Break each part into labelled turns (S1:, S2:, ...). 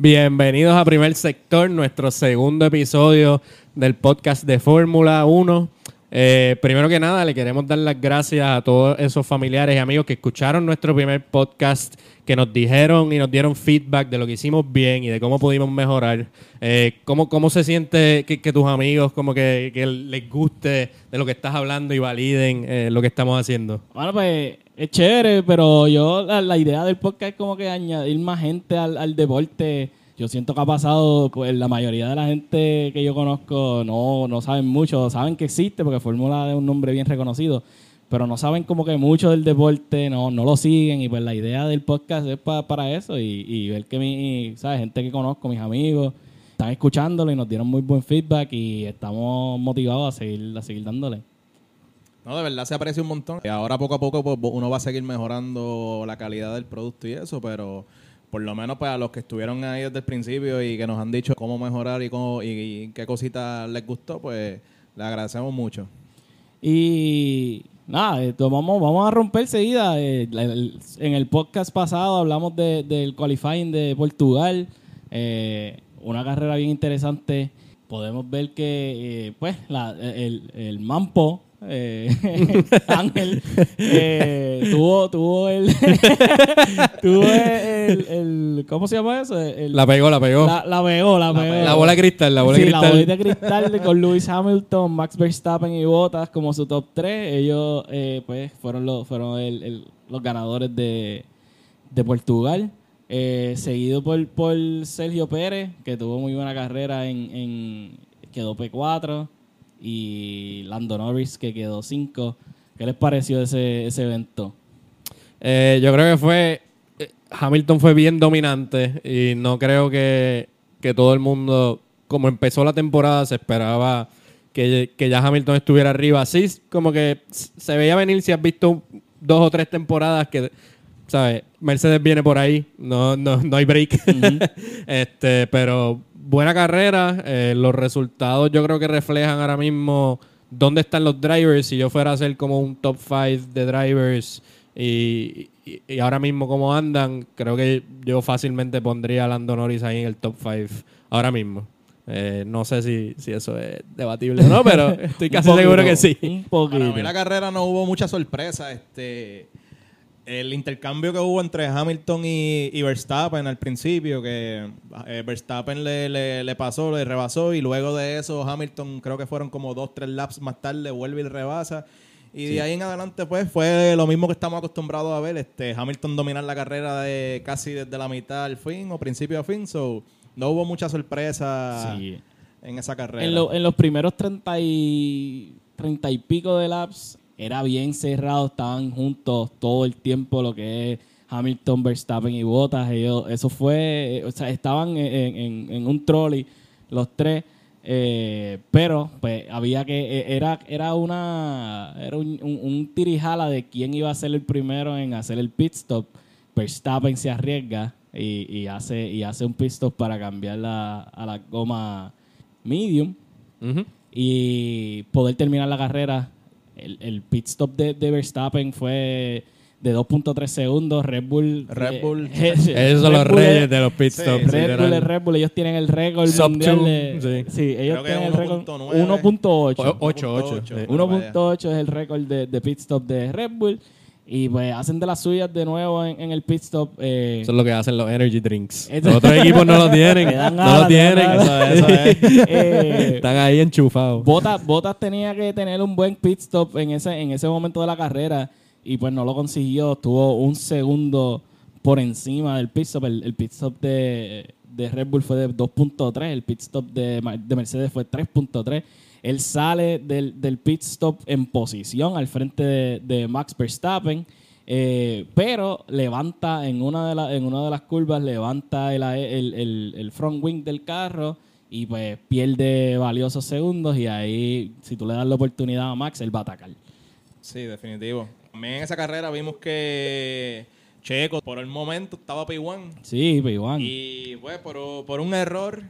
S1: Bienvenidos a Primer Sector, nuestro segundo episodio del podcast de Fórmula 1. Eh, primero que nada, le queremos dar las gracias a todos esos familiares y amigos que escucharon nuestro primer podcast, que nos dijeron y nos dieron feedback de lo que hicimos bien y de cómo pudimos mejorar. Eh, ¿cómo, ¿Cómo se siente que, tus amigos como que, les guste de lo que estás hablando y validen eh, lo que estamos haciendo?
S2: Bueno, pues es chévere, pero yo la, idea del podcast es como que añadir más gente al, al deporte yo siento que ha pasado, la mayoría de la gente que yo conozco no, no saben mucho, saben que existe porque Fórmula es un nombre bien reconocido, pero no saben como que mucho del deporte, no, no lo siguen y pues la idea del podcast es para eso y, ver que mi, ¿sabes? gente que conozco, mis amigos, están escuchándolo y nos dieron muy buen feedback y estamos motivados a seguir, a seguir dándole.
S3: No, de verdad se aprecia un montón. Ahora poco a poco pues, uno va a seguir mejorando la calidad del producto y eso, pero por lo menos para los que estuvieron ahí desde el principio y que nos han dicho cómo mejorar y, cómo, y, qué cositas les gustó, pues le agradecemos mucho.
S2: Y nada, esto vamos, vamos a romper seguida. Eh, en el podcast pasado hablamos del qualifying de Portugal, eh, una carrera bien interesante. Podemos ver que, eh, pues, el, el Mampo eh, Ángel eh, tuvo tuvo el tuvo el, ¿cómo se llama eso?
S1: la pegó, la pegó.
S2: La, la pegó, la pegó.
S1: La bola de cristal, la bola de cristal.
S2: La bola de cristal con Lewis Hamilton, Max Verstappen y Bottas como su top 3. Ellos eh, pues fueron los fueron el, los ganadores de, de Portugal. Eh, seguido por, por Sergio Pérez, que tuvo muy buena carrera en, en quedó P4 y Lando Norris que quedó 5. ¿Qué les pareció ese, ese evento?
S1: Eh, yo creo que fue. Eh, Hamilton fue bien dominante y no creo que, todo el mundo, como empezó la temporada, se esperaba que, ya Hamilton estuviera arriba. Así como que se veía venir si has visto dos o tres temporadas que, ¿sabes? Mercedes viene por ahí, no, no, no hay break. este, pero buena carrera. Eh, los resultados yo creo que reflejan ahora mismo dónde están los drivers. Si yo fuera a hacer como un top 5 de drivers y, ahora mismo cómo andan, creo que yo fácilmente pondría a Lando Norris ahí en el top 5 ahora mismo. Eh, no sé si, si, eso es debatible o no, pero estoy casi seguro que sí.
S3: Para mí la carrera no hubo mucha sorpresa. Este, el intercambio que hubo entre Hamilton y, Verstappen al principio, que eh, Verstappen le, le, pasó, le rebasó y luego de eso Hamilton creo que fueron como dos, tres laps más tarde, vuelve y rebasa. Y de ahí en adelante pues fue lo mismo que estamos acostumbrados a ver, este Hamilton dominar la carrera de casi desde la mitad al fin o principio a fin, so no hubo mucha sorpresa en esa carrera.
S2: En, en los primeros 30 y, 30 y pico de laps era bien cerrado, estaban juntos todo el tiempo lo que es Hamilton, Verstappen y Bottas. Ellos, eso fue, o sea, estaban en, un trolley los tres. Eh, pero pues había que e, era era una era un, un, tirijala de quién iba a ser el primero en hacer el pit stop Verstappen se arriesga y, hace y hace un pit stop para cambiar a la goma medium y poder terminar la carrera el, pit stop de, Verstappen fue de 2.3 segundos. Red Bull.
S3: Red Bull.
S1: Esos son los reyes de los pit stops.
S2: Red Bull es Red Bull. Ellos tienen el récord mundial de. Sí. ellos tienen el récord. 1.8. 1.8 es el récord de, de pit stop de Red Bull. Y pues hacen de las suyas de nuevo en, el pit stop. Eh,
S1: eso es lo que hacen los energy drinks. Los otros equipos no lo tienen. no lo tienen. Eh, Están ahí enchufados.
S2: Botas, Botas tenía que tener un buen pit stop en ese, en ese momento de la carrera. Y pues no lo consiguió. Tuvo un segundo por encima del pit stop. El, pit stop de, de, Red Bull fue de 2.3. El pit stop de, de Mercedes fue 3.3. Él sale del, del pit stop en posición al frente de, Max Verstappen. Eh, pero levanta en una de, en una de las curvas, levanta el, el, front wing del carro y pues pierde valiosos segundos y ahí si tú le das la oportunidad a Max, él va a atacar.
S3: Sí, definitivo. También en esa carrera vimos que Checo por el momento estaba P1.
S2: Sí, P1.
S3: Y pues por, por un error,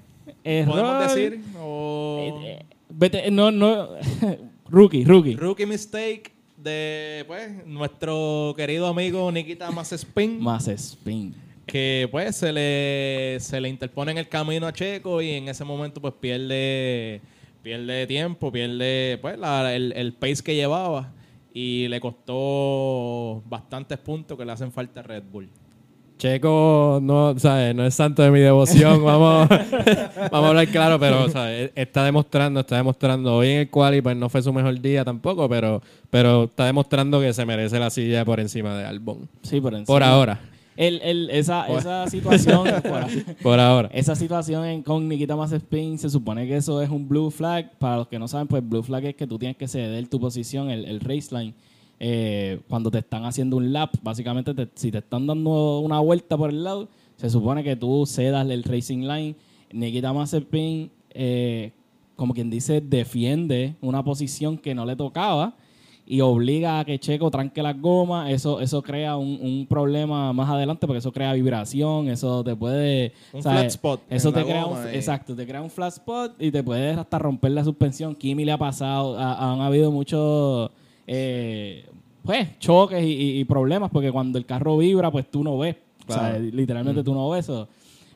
S2: error
S3: podemos decir, o...
S2: Eh, eh, Vete, no, no. rookie, rookie.
S3: Rookie mistake de pues nuestro querido amigo Nikita Mazespin.
S2: Mazespin.
S3: que pues se le, se le interpone en el camino a Checo y en ese momento pues pierde, pierde tiempo, pierde pues la- el, el pace que llevaba y le costó bastantes puntos que le hacen falta a Red Bull.
S1: Checo no, ¿sabes? no es santo de mi devoción, vamos, vamos a hablar claro, pero ¿sabes? está demostrando, está demostrando. Hoy en el quali pues no fue su mejor día tampoco, pero, pero está demostrando que se merece la silla por encima de Albon.
S2: Sí, por encima.
S1: Por ahora,
S2: El, el, esa, esa situación... por-
S1: por ahora.
S2: Esa situación en, con Nikita Mazepin se supone que eso es un blue flag. Para los que no saben, pues blue flag es que tú tienes que ceder tu posición, el, el race line, eh, cuando te están haciendo un lap. Básicamente, te- si te están dando una vuelta por el lado, se supone que tú cedas el racing line. Nikita Mazepin, eh, como quien dice, defiende una posición que no le tocaba y obliga a que Checo tranque las gomas, eso, eso crea un, un problema más adelante porque eso crea vibración, eso te puede...
S3: Un
S2: ¿sabes?
S3: flat spot
S2: Eso te crea
S3: goma
S2: un,
S3: y-
S2: exacto, te crea un flat spot y te puedes hasta romper la suspensión. Kimi le ha pasado, ha- han habido muchos eh, pues, choques y, problemas porque cuando el carro vibra, pues tú no ves. O sea,
S3: Claro.
S2: literalmente tú no ves eso.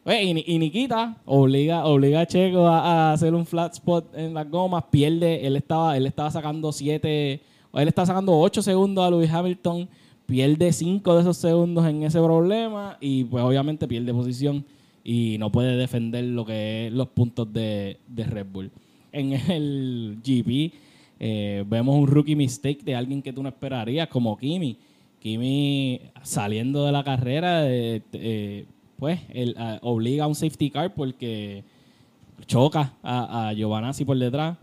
S2: Pues, y, y Nikita obliga, obliga a Checo a, a hacer un flat spot en las gomas, pierde, él estaba, él estaba sacando siete, él estaba sacando ocho segundos a Lewis Hamilton, pierde cinco de esos segundos en ese problema y pues obviamente pierde posición y no puede defender lo que es los puntos de, de Red Bull. En el GP eh, vemos un rookie mistake de alguien que tú no esperarías, como Kimi. Kimi saliendo de la carrera, eh, eh, pues él, obliga a un safety car porque choca a, a Giovanazzi por detrás.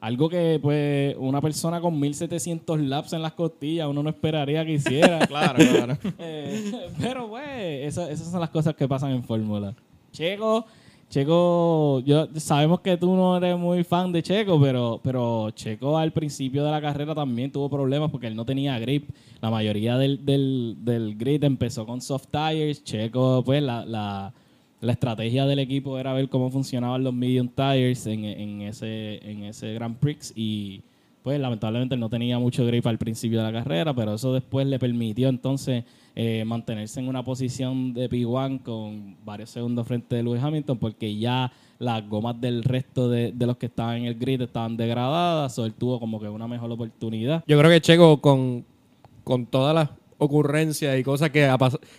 S2: Algo que pues una persona con 1700 laps en las costillas uno no esperaría que hiciera.
S3: Claro, claro.
S2: Pero pues, esa- esas son las cosas que pasan en Fórmula. Checo, Checo, yo sabemos que tú no eres muy fan de Checo, pero, pero Checo al principio de la carrera también tuvo problemas porque él no tenía grip. La mayoría del, del, grid empezó con soft tires. Checo, pues, la, la, la estrategia del equipo era ver cómo funcionaban los medium tires en, en ese, en ese Grand Prix y pues lamentablemente él no tenía mucho grip al principio de la carrera, pero eso después le permitió entonces eh, mantenerse en una posición de P1 con varios segundos frente de Lewis Hamilton, porque ya las gomas del resto de, de los que estaban en el grid estaban degradadas, o él tuvo como que una mejor oportunidad.
S1: Yo creo que Checo con, con todas las ocurrencias y cosas que,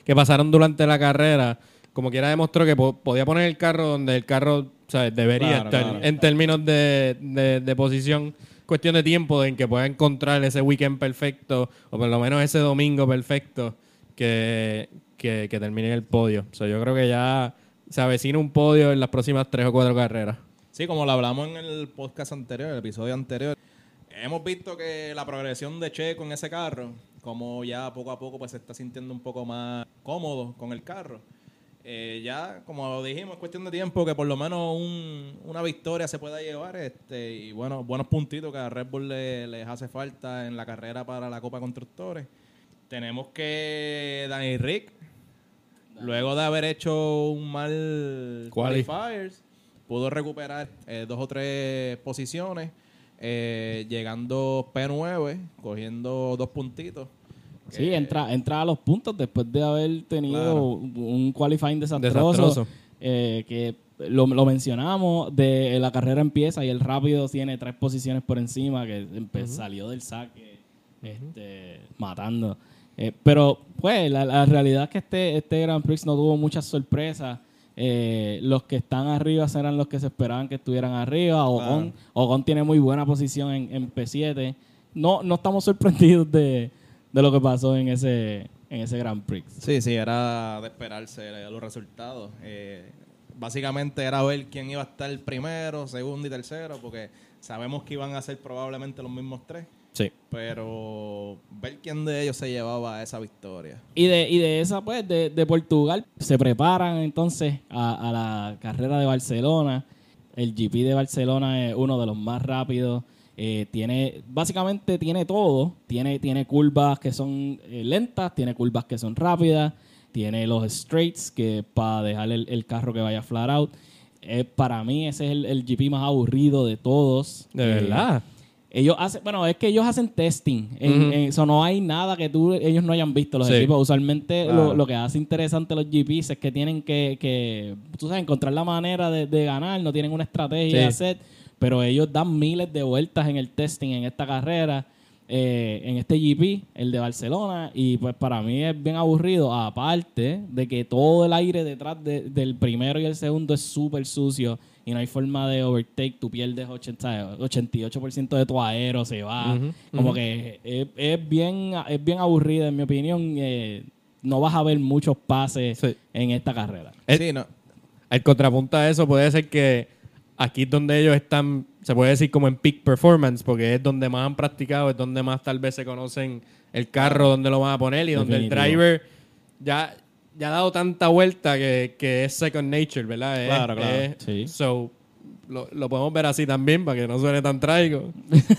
S1: que pasaron durante la carrera, como quiera demostró que po- podía poner el carro donde el carro ¿sabes? debería
S3: Claro,
S1: estar
S3: claro.
S1: en términos de, de- de posición. Cuestión de tiempo en que pueda encontrar ese weekend perfecto o por lo menos ese domingo perfecto que, que, termine el podio. O sea, yo creo que ya se avecina un podio en las próximas tres o cuatro carreras.
S3: Sí, como lo hablamos en el podcast anterior, el episodio anterior, hemos visto que la progresión de Checo en ese carro, como ya poco a poco pues se está sintiendo un poco más cómodo con el carro. Eh, ya, como dijimos, es cuestión de tiempo que por lo menos un- una victoria se pueda llevar. Este, y bueno, buenos puntitos que a Red Bull le- les hace falta en la carrera para la Copa Constructores. Tenemos que Danny Rick, luego de haber hecho un mal
S1: Quali.
S3: qualifiers, pudo recuperar eh, dos o tres posiciones, eh, llegando P9, cogiendo dos puntitos.
S2: Sí, entra, entra a los puntos después de haber tenido
S3: Claro.
S2: un qualifying desastroso.
S1: Desastroso.
S2: eh, que lo, lo mencionamos, de la carrera empieza y el rápido tiene tres posiciones por encima, que empe- salió del saque este, matando. Eh, pero, pues, la, la realidad es que este, este Grand Prix no tuvo muchas sorpresas. Eh, los que están arriba serán los que se esperaban que estuvieran arriba. Ocon, Ocon tiene muy buena posición en, en P7. No, no estamos sorprendidos de, de lo que pasó en ese, en ese Grand Prix.
S3: Sí, sí, era de esperarse los resultados. Eh, básicamente era ver quién iba a estar primero, segundo y tercero, porque sabemos que iban a ser probablemente los mismos tres,
S1: Sí.
S3: pero ver quién de ellos se llevaba esa victoria.
S2: Y de, y de esa, pues, de, de Portugal, se preparan entonces a, a la carrera de Barcelona. El GP de Barcelona es uno de los más rápidos. Eh, tiene, básicamente tiene todo. Tiene, tiene curvas que son eh, lentas, tiene curvas que son rápidas, tiene los straights que para dejar el, el carro que vaya flat out. Eh, para mí ese es el, el GP más aburrido de todos.
S1: De
S2: Eh,
S1: verdad.
S2: ellos hacen, bueno, es que ellos hacen testing. En- eso no hay nada que tú, ellos no hayan visto los
S1: Sí.
S2: equipos. Usualmente lo, lo que hace interesante los GPs es que tienen que, que tú sabes, encontrar la manera de, de ganar, no tienen una estrategia
S1: Sí.
S2: set, pero ellos dan miles de vueltas en el testing en esta carrera. eh, en este GP, el de Barcelona, y pues para mí es bien aburrido, aparte de que todo el aire detrás de- del primero y el segundo es súper sucio y no hay forma de overtake, tú pierdes 80, 88% de tu aero, se va, como que es, es bien, es bien aburrida en mi opinión, eh, no vas a ver muchos pases
S1: Sí.
S2: en esta carrera.
S1: El-
S3: Sí, no.
S1: El contrapunto a eso puede ser que aquí es donde ellos están, se puede decir como en peak performance, porque es donde más han practicado, es donde más tal vez se conocen el carro, donde lo van a poner y donde el driver ya, ya ha dado tanta vuelta que, que es second nature, ¿verdad? Es-
S3: Claro, claro.
S1: es-
S2: Sí.
S1: So, lo, podemos ver así también para que no suene tan trágico.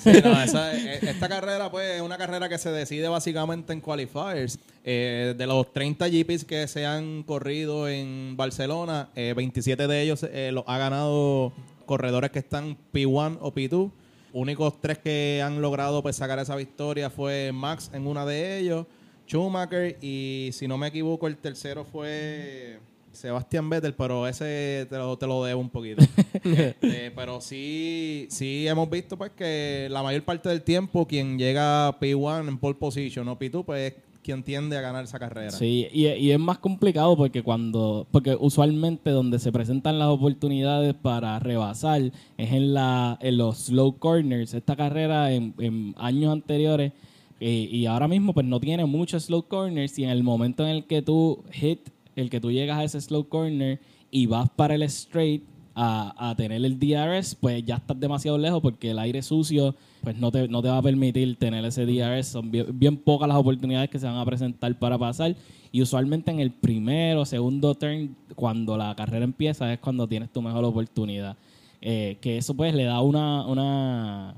S3: Eh, esta carrera, pues, es una carrera que se decide básicamente en qualifiers. Eh, de los 30 GPs que se han corrido en Barcelona, eh, 27 de ellos eh, los ha ganado corredores que están P1 o P2. Únicos tres que han logrado pues, sacar esa victoria fue Max en una de ellos, Schumacher y si no me equivoco el tercero fue Sebastián Vettel, pero ese te lo, te lo debo un poquito. Este, pero sí, sí hemos visto pues que la mayor parte del tiempo quien llega a P1 en pole position o P2 pues es quien tiende a ganar esa carrera.
S2: Sí, y, y es más complicado porque cuando, porque usualmente donde se presentan las oportunidades para rebasar es en la, en los slow corners. Esta carrera en, en años anteriores eh, y ahora mismo pues no tiene muchos slow corners y en el momento en el que tú hit, el que tú llegas a ese slow corner y vas para el straight a, a tener el DRS, pues ya estás demasiado lejos porque el aire sucio pues no te, no te va a permitir tener ese DRS. Son bien, pocas las oportunidades que se van a presentar para pasar. Y usualmente en el primero, segundo turn, cuando la carrera empieza, es cuando tienes tu mejor oportunidad. Eh, que eso pues le da una, una,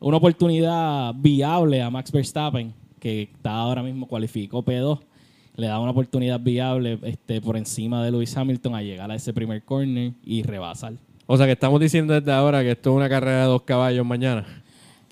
S2: una oportunidad viable a Max Verstappen, que está ahora mismo cualificó P2. Le da una oportunidad viable este, por encima de Lewis Hamilton a llegar a ese primer corner y rebasar.
S1: O sea que estamos diciendo desde ahora que esto es una carrera de dos caballos mañana.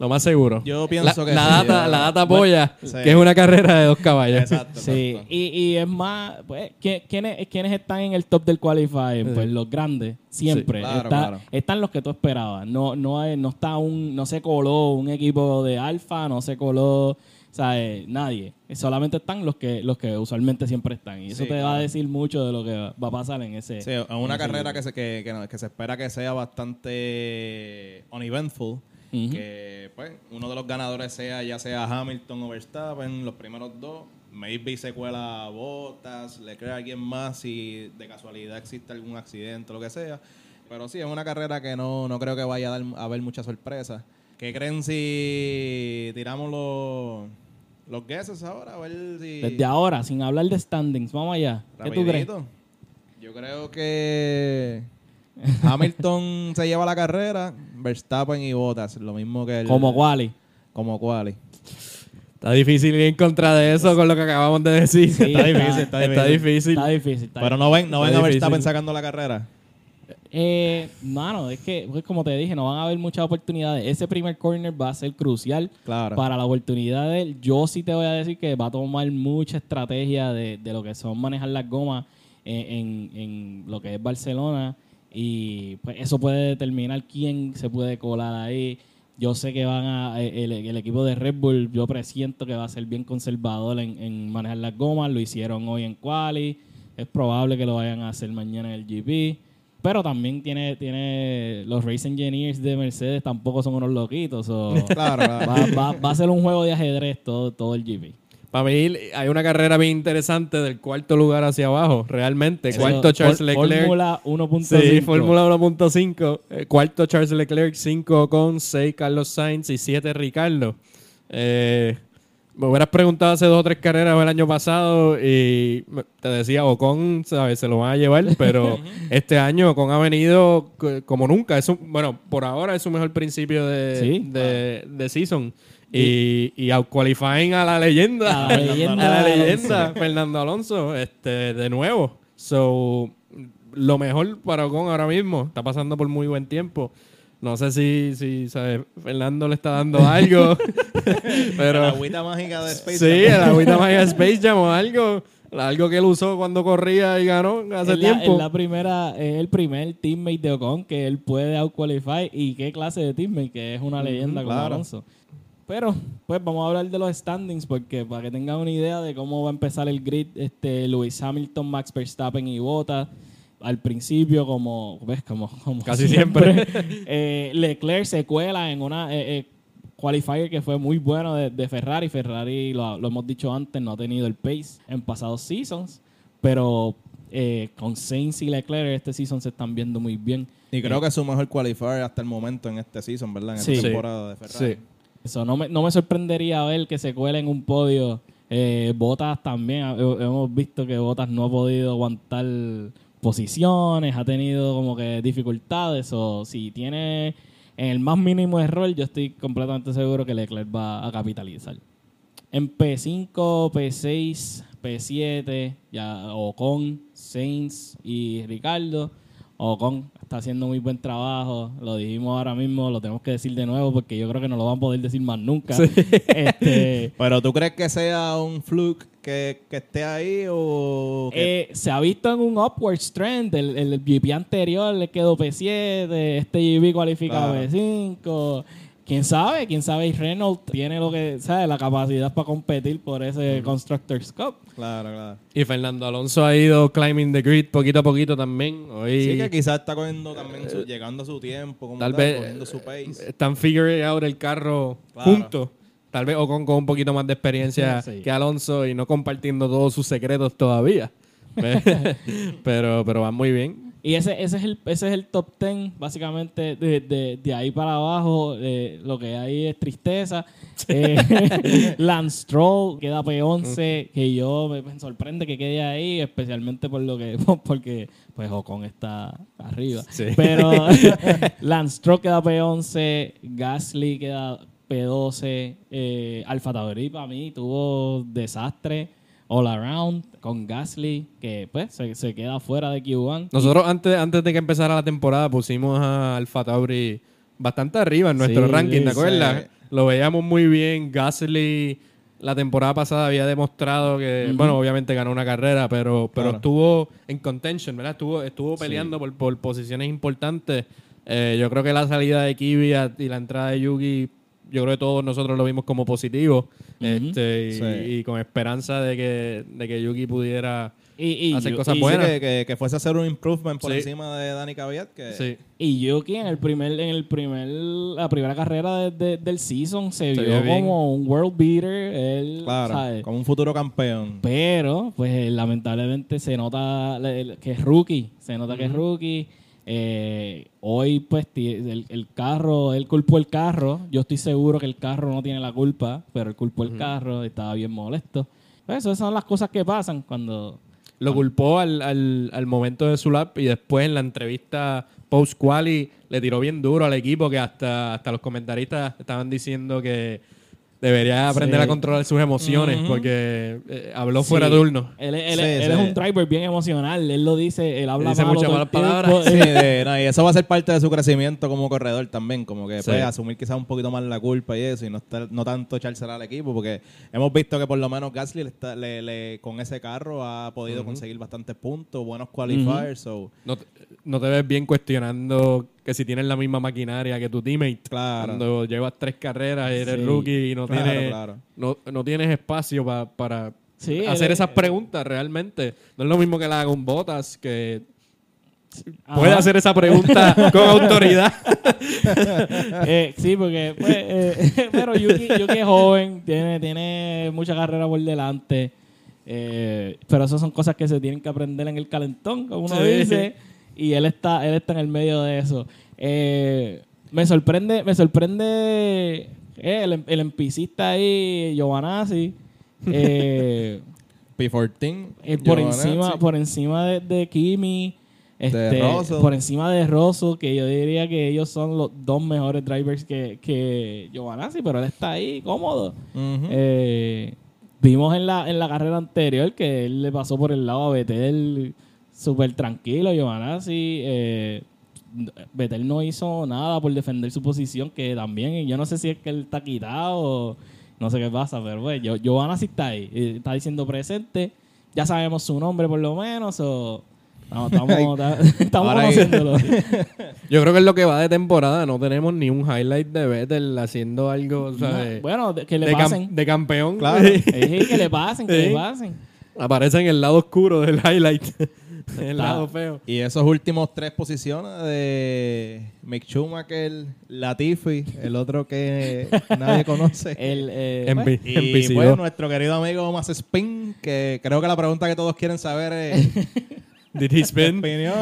S1: Lo más seguro.
S3: Yo pienso
S1: la,
S3: que
S1: la
S3: sí,
S1: data,
S3: yo-
S1: la data apoya
S3: sí.
S1: que es una carrera de dos caballos.
S3: Exacto.
S2: Sí,
S3: exacto.
S2: y, y es más, pues, ¿qui- ¿quiénes, ¿quiénes están en el top del qualifying? Pues los grandes, siempre.
S3: Sí, claro,
S2: Está-
S3: claro.
S2: Están los que tú esperabas. No, no, hay- no está un, no se coló un equipo de alfa, no se coló, ¿sabes? Nadie. Solamente están los que, los que usualmente siempre están. Y eso
S3: Sí,
S2: te va a decir mucho de lo que va a pasar en ese.
S3: Sí,
S2: en
S3: una carrera que se, que, que no- que se espera que sea bastante uneventful. Que pues uno de los ganadores sea ya sea Hamilton o Verstappen, los primeros dos. Maybe se cuela Bottas, le crea a alguien más si de casualidad existe algún accidente o lo que sea. Pero sí, es una carrera que no, no creo que vaya a, dar, a haber muchas sorpresas. ¿Qué creen si tiramos los, los guesses ahora? A ver si...
S2: Desde ahora, sin hablar de standings, vamos allá. ¿Qué tú crees?
S3: Yo creo que Hamilton se lleva la carrera, Verstappen y Bottas, lo mismo que el
S2: Como Wally.
S3: como quali.
S1: Está difícil ir en contra de eso con lo que acabamos de decir.
S2: Sí,
S3: Está difícil, está
S1: Está difícil.
S2: Está difícil. está
S3: Pero no ven, no ven a Verstappen
S1: difícil.
S3: sacando la carrera.
S2: Eh, mano, es que, pues, como te dije, no van a haber muchas oportunidades. Ese primer corner va a ser crucial
S3: Claro.
S2: para la oportunidad de él. Yo sí te voy a decir que va a tomar mucha estrategia de, de lo que son manejar las gomas en, en- en lo que es Barcelona. Y pues eso puede determinar quién se puede colar ahí. Yo sé que van a. El, el equipo de Red Bull, yo presiento que va a ser bien conservador en, en manejar las gomas. Lo hicieron hoy en Quali. Es probable que lo vayan a hacer mañana en el GP. Pero también tiene, tiene los race engineers de Mercedes tampoco son unos loquitos. so,
S3: Claro, claro.
S2: va, va- va a ser un juego de ajedrez todo, todo el GP.
S1: Para mí hay una carrera bien interesante del cuarto lugar hacia abajo, realmente.
S2: Eso,
S1: cuarto Charles
S2: for-
S1: Leclerc.
S2: Fórmula 1.5.
S1: Sí, Fórmula 1.5. Eh, cuarto Charles Leclerc, 5 con 6 Carlos Sainz y 7 Ricardo. Eh, me hubieras preguntado hace dos o tres carreras el año pasado y te decía Ocon, ¿sabes? Se lo van a llevar, pero este año Ocon ha venido como nunca. Es un- bueno, por ahora es su mejor principio de,
S2: Sí.
S1: de, de season. Y, y out qualifying a la leyenda.
S2: A la leyenda
S1: A la leyenda. Fernando Alonso, este, de nuevo. So, lo mejor para Ocon ahora mismo. Está pasando por muy buen tiempo. No sé si, si ¿sabes? Fernando le está dando algo. pero
S3: La agüita mágica de Space
S1: sí,
S3: Jam.
S1: el agüita mágica de Space Jam o algo. Algo que él usó cuando corría y ganó hace
S2: es la,
S1: tiempo.
S2: es la primera, es el primer teammate de Ocon que él puede out-qualify y qué clase de teammate, que es una leyenda como
S3: claro.
S2: Alonso. Pero, pues vamos a hablar de los standings porque para que tengan una idea de cómo va a empezar el grid, este Lewis Hamilton, Max Verstappen y Bottas. Al principio, como ves, como, como
S1: Casi siempre.
S2: eh, Leclerc se cuela en una eh, eh, qualifier que fue muy bueno de, de Ferrari. Ferrari, lo, lo hemos dicho antes, no ha tenido el pace en pasados seasons, pero eh, con Sainz y Leclerc este season se están viendo muy bien.
S3: Y creo que es su mejor qualifier hasta el momento en este season, ¿verdad? En
S2: Sí.
S3: esta
S2: Sí.
S3: temporada de Ferrari.
S1: Sí.
S2: Eso no me, no me sorprendería ver que se cuele en un podio. Eh, Botas también, hemos visto que Botas no ha podido aguantar posiciones, ha tenido como que dificultades. O si tiene en el más mínimo error, yo estoy completamente seguro que Leclerc va a capitalizar. En P5, P6, P7, ya Ocon, Sainz y Ricardo. Ocon está haciendo muy buen trabajo. Lo dijimos ahora mismo, lo tenemos que decir de nuevo porque yo creo que no lo van a poder decir más nunca. Este,
S3: Pero ¿tú crees que sea un fluke que, que esté ahí o
S2: eh, se ha visto en un upward trend. El, el GP anterior le quedó P7, este GP cualifica
S3: Claro.
S2: P5. ¿Quién sabe? ¿Quién sabe? Y Renault tiene lo que, ¿sabe? La capacidad para competir por ese Constructors Cup.
S3: Claro, claro.
S1: Y Fernando Alonso ha ido climbing the grid poquito a poquito también. Hoy
S3: Sí que quizás está cogiendo también, su- llegando a su tiempo, como
S1: tal
S3: tal,
S1: vez
S3: cogiendo su pace.
S1: están figuring out el carro
S3: Claro.
S1: juntos. Tal vez Ocon con un poquito más de experiencia
S2: Sí.
S1: que Alonso y no compartiendo todos sus secretos todavía. pero, pero van muy bien.
S2: Y ese, ese, es el, ese es el top 10, básicamente, de, de, de ahí para abajo. eh, lo que hay es tristeza. Eh, Lance Stroll queda P11, que yo me, me sorprende que quede ahí, especialmente por lo que porque pues Ocon está arriba.
S1: Sí.
S2: Pero Lance Stroll queda P11, Gasly queda P12, eh, Alfa Tauri para mí tuvo desastre all around con Gasly, que pues se, se queda fuera de Q1.
S1: Nosotros antes, antes de que empezara la temporada pusimos a Alfa Tauri bastante arriba en nuestro
S2: Sí,
S1: ranking, ¿te
S2: sí.
S1: acuerdas? Lo veíamos muy bien. Gasly la temporada pasada había demostrado que, bueno, obviamente ganó una carrera, pero, pero
S3: Claro.
S1: estuvo en contention, ¿verdad? Estuvo, estuvo peleando por, por posiciones importantes. Eh, yo creo que la salida de Kvyat y la entrada de Yugi, yo creo que todos nosotros lo vimos como positivo. este, y,
S3: Sí.
S1: y con esperanza de que, de que Yugi pudiera
S2: Y, y,
S1: hacer cosas
S3: Sí,
S1: buenas.
S3: que, que, que fuese a hacer un improvement por
S1: Sí.
S3: encima de Dani Caviat, que
S1: Sí.
S2: Y Yuki en el primer, en el primer, la primera carrera de- de- del season se,
S1: Se
S2: vio
S1: bien.
S2: como un world beater. Él,
S3: claro, como un futuro campeón.
S2: Pero, pues eh, lamentablemente se nota que es rookie. Se nota que es rookie. Eh, hoy, pues, el, el carro, él culpó el carro. Yo estoy seguro que el carro no tiene la culpa, pero él culpó el carro. Estaba bien molesto. Pues, esas son las cosas que pasan cuando.
S1: Lo culpó al, al, al momento de su lap y después en la entrevista post-quali le tiró bien duro al equipo que hasta, hasta los comentaristas estaban diciendo que debería aprender
S2: Sí.
S1: a controlar sus emociones porque eh, habló fuera
S2: Sí.
S1: de turno.
S2: Él, él-
S3: Sí,
S2: él
S3: sí.
S2: es un driver bien emocional. Él lo dice, él habla
S1: Dice
S2: malo
S1: muchas malas palabras.
S3: Sí, de- no, y eso va a ser parte de su crecimiento como corredor también, como que
S1: Sí.
S3: pues, asumir quizás un poquito más la culpa y eso, y no, estar- no tanto echársela al equipo, porque hemos visto que por lo menos Gasly le está- le- le- con ese carro ha podido conseguir bastantes puntos, buenos qualifiers, so,
S1: No, te- no te ves bien cuestionando que si tienes la misma maquinaria que tu teammate.
S3: Claro.
S1: Cuando llevas tres carreras y eres
S2: Sí.
S1: rookie y no,
S3: Claro,
S1: tienes,
S3: claro.
S1: No, no tienes espacio pa- para
S2: Sí,
S1: hacer
S2: él-
S1: esas preguntas realmente. No es lo mismo que la haga un Botas que
S2: Ajá.
S1: puede hacer esa pregunta con autoridad.
S2: Eh, sí, porque pues, eh, pero Yuki, Yuki es joven, tiene, tiene mucha carrera por delante. eh, pero esas son cosas que se tienen que aprender en el calentón, como uno
S1: Sí.
S2: dice. Y él está, él está en el medio de eso. Eh, me sorprende, me sorprende eh, el, el empicista ahí, Giovanazzi. Eh,
S3: P14.
S2: eh, por encima, por encima de, de Kimi, este, por encima de Rosso, que yo diría que ellos son los dos mejores drivers que, que Giovanazzi, pero él está ahí cómodo. Eh, vimos en la, en la carrera anterior que él le pasó por el lado a Betel súper tranquilo, Giovanazzi. Eh, Vettel no hizo nada por defender su posición, que también, yo no sé si es que él está quitado o no sé qué pasa, pero pues, yo, Giovanna sí está ahí, eh, está diciendo presente, ya sabemos su nombre por lo menos, o no, estamos, estamos conociéndolo.
S1: Yo creo que es lo que va de temporada. No tenemos ni un highlight de Vettel haciendo algo, ¿sabes?
S2: bueno, de- que le
S1: de, cam-
S2: pasen.
S1: de campeón.
S3: Claro.
S2: Que le pasen, que
S1: Sí.
S2: le pasen.
S1: Aparece en el lado oscuro del highlight. el lado feo.
S3: Y esos últimos tres posiciones de Mick Schumacher, Latifi, el otro que nadie conoce.
S2: El, eh, pues,
S3: Y
S1: PC2.
S3: bueno, nuestro querido amigo Mas Spin, que creo que la pregunta que todos quieren saber es
S1: Did he spin?
S3: opinión.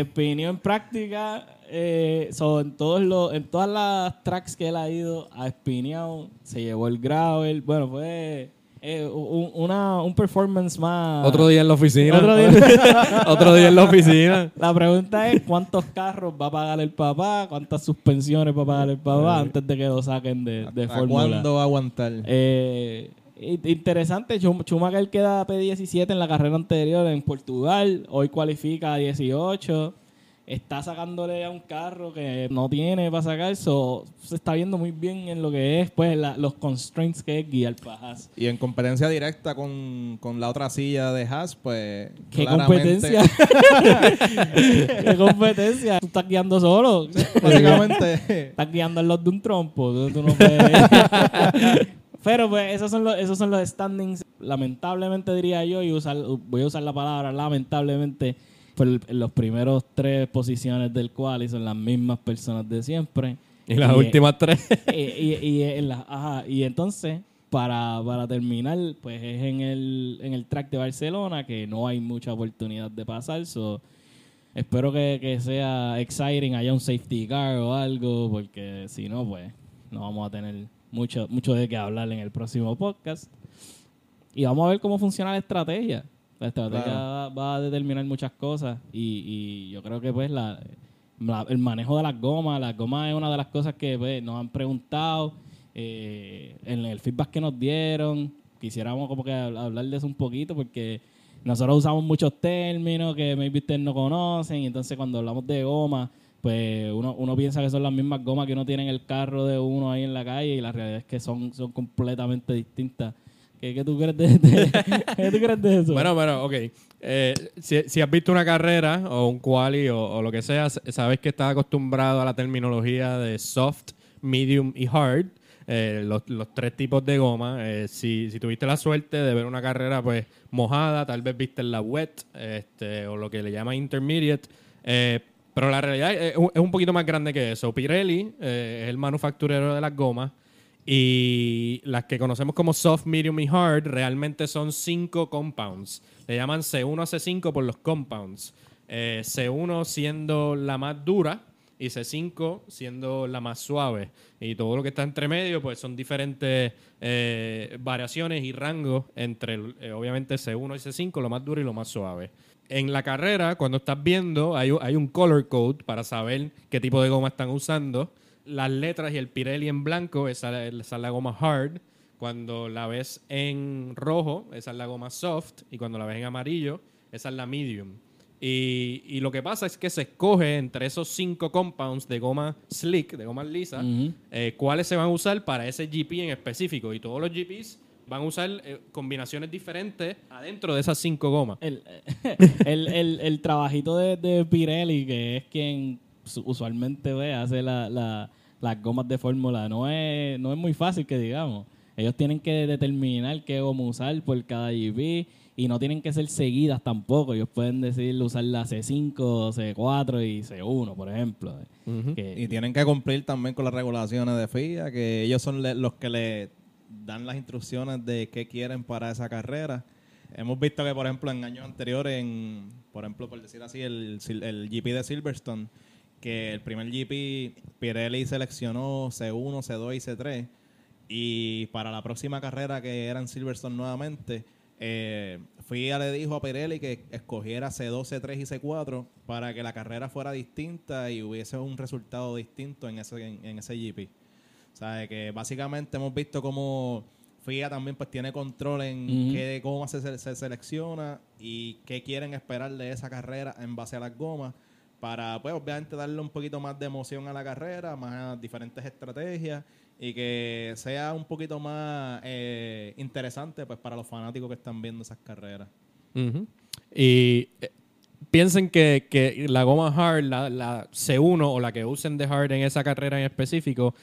S2: opinión en práctica, eh, so, en, todos los, en todas las tracks que él ha ido, ha espineado, se llevó el gravel. Bueno, fue eh, un, una, un performance más.
S1: Otro día en la oficina.
S2: Otro día.
S1: Otro día en la oficina.
S2: La pregunta es: ¿cuántos carros va a pagar el papá? ¿Cuántas suspensiones va a pagar el papá antes de que lo saquen de, de
S3: ¿A
S2: fórmula?
S3: cuándo va a aguantar?
S2: Eh, in- interesante, Schum- Schumacher queda P17 en la carrera anterior en Portugal, hoy cualifica a 18, está sacándole a un carro que no tiene para sacar, so, se está viendo muy bien en lo que es pues la- los constraints que es guiar para Haas.
S3: Y en competencia directa con, con la otra silla de Haas, pues.
S2: ¿Qué
S3: claramente-
S2: competencia? ¿Qué competencia? Tú estás guiando solo.
S3: Básicamente.
S2: Estás guiando en los de un trompo. Tú, tú no puedes. Pero pues esos son los, esos son los standings. Lamentablemente diría yo, y usar, voy a usar la palabra lamentablemente, por los primeros tres posiciones del cual y son las mismas personas de siempre.
S1: Y las
S2: Y,
S1: últimas tres.
S2: y, y- y en la- ajá, y entonces, para, para terminar, pues es en el, en el track de Barcelona que no hay mucha oportunidad de pasar. So, espero que, que sea exciting, haya un safety car o algo, porque si no, pues no vamos a tener mucho, mucho de qué hablar en el próximo podcast. Y vamos a ver cómo funciona la estrategia. La estrategia
S3: Claro.
S2: va, a determinar muchas cosas y, y yo creo que pues la, la- el manejo de las gomas, las gomas es una de las cosas que pues, nos han preguntado eh, en el feedback que nos dieron. Quisiéramos como que hab- hablar de eso un poquito porque nosotros usamos muchos términos que maybe ustedes no conocen y entonces cuando hablamos de goma pues uno, uno piensa que son las mismas gomas que uno tiene en el carro de uno ahí en la calle y la realidad es que son, son completamente distintas. ¿Qué, qué tú crees de, de- ¿qué tú crees de eso?
S1: Bueno, bueno, ok. Eh, si, si has visto una carrera o un quali o, o lo que sea, sabes que estás acostumbrado a la terminología de soft, medium y hard. eh, los, los tres tipos de goma. Eh, si, si tuviste la suerte de ver una carrera pues mojada, tal vez viste la wet este, o lo que le llama intermediate. pero la realidad es, un- es un poquito más grande que eso. Pirelli es el manufacturero de las gomas. Y las que conocemos como soft, medium y hard realmente son cinco compounds. Le llaman C1 a C5 por los compounds. Eh, C1 siendo la más dura y C5 siendo la más suave. Y todo lo que está entre medio pues son diferentes eh, variaciones y rangos entre eh, obviamente C1 y C5, lo más duro y lo más suave. En la carrera, cuando estás viendo, hay, un- hay un color code para saber qué tipo de goma están usando las letras y el Pirelli en blanco, esa, esa es la goma hard. Cuando la ves en rojo, esa es la goma soft. Y cuando la ves en amarillo, esa es la medium. Y, y lo que pasa es que se escoge entre esos cinco compounds de goma slick, de goma lisa, eh, cuáles se van a usar para ese GP en específico. Y todos los GPs van a usar eh, combinaciones diferentes adentro de esas cinco gomas.
S2: el, el, el, el trabajito de, de Pirelli, que es quien usualmente ve, hace la, la- las gomas de fórmula, no es, no es muy fácil que digamos. Ellos tienen que determinar qué goma usar por cada GP y no tienen que ser seguidas tampoco. Ellos pueden decidir usar la C5, C4 y C1, por ejemplo. Que-
S3: Y tienen que cumplir también con las regulaciones de FIA, que ellos son le- los que le dan las instrucciones de qué quieren para esa carrera. Hemos visto que, por ejemplo, en años anteriores, en, por ejemplo, por decir así, el, Sil- el GP de Silverstone, que el primer GP Pirelli seleccionó C1, C2 y C3, y para la próxima carrera que era en Silverstone nuevamente, eh, FIA le dijo a Pirelli que escogiera C2, C3 y C4 para que la carrera fuera distinta y hubiese un resultado distinto en ese, en, en ese GP. O sea, que básicamente hemos visto cómo FIA también pues tiene control en qué goma se, se- se selecciona y qué quieren esperar de esa carrera en base a las gomas para, pues, obviamente darle un poquito más de emoción a la carrera, más diferentes estrategias y que sea un poquito más eh, interesante, pues, para los fanáticos que están viendo esas carreras.
S1: Y eh, piensen que, que la goma hard, la, la C1 o la que usen de hard en esa carrera en específico,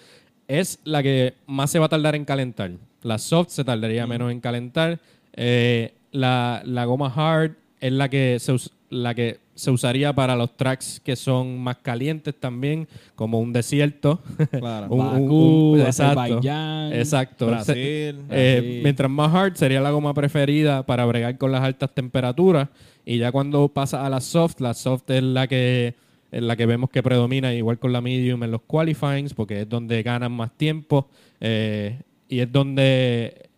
S1: es la que más se va a tardar en calentar. La soft se tardaría menos en calentar. Eh, la, la goma hard es la que se us- la que se usaría para los tracks que son más calientes también, como un desierto.
S3: Claro.
S1: Un- un-
S2: Bakú,
S1: un- exacto.
S2: Azerbaiyán.
S1: Exacto.
S3: Brasil.
S1: Eh,
S2: Brasil.
S1: mientras más hard sería la goma preferida para bregar con las altas temperaturas. Y ya cuando pasa a la soft, la soft es la que es la que vemos que predomina, igual con la medium en los qualifyings, porque es donde ganan más tiempo eh, y es donde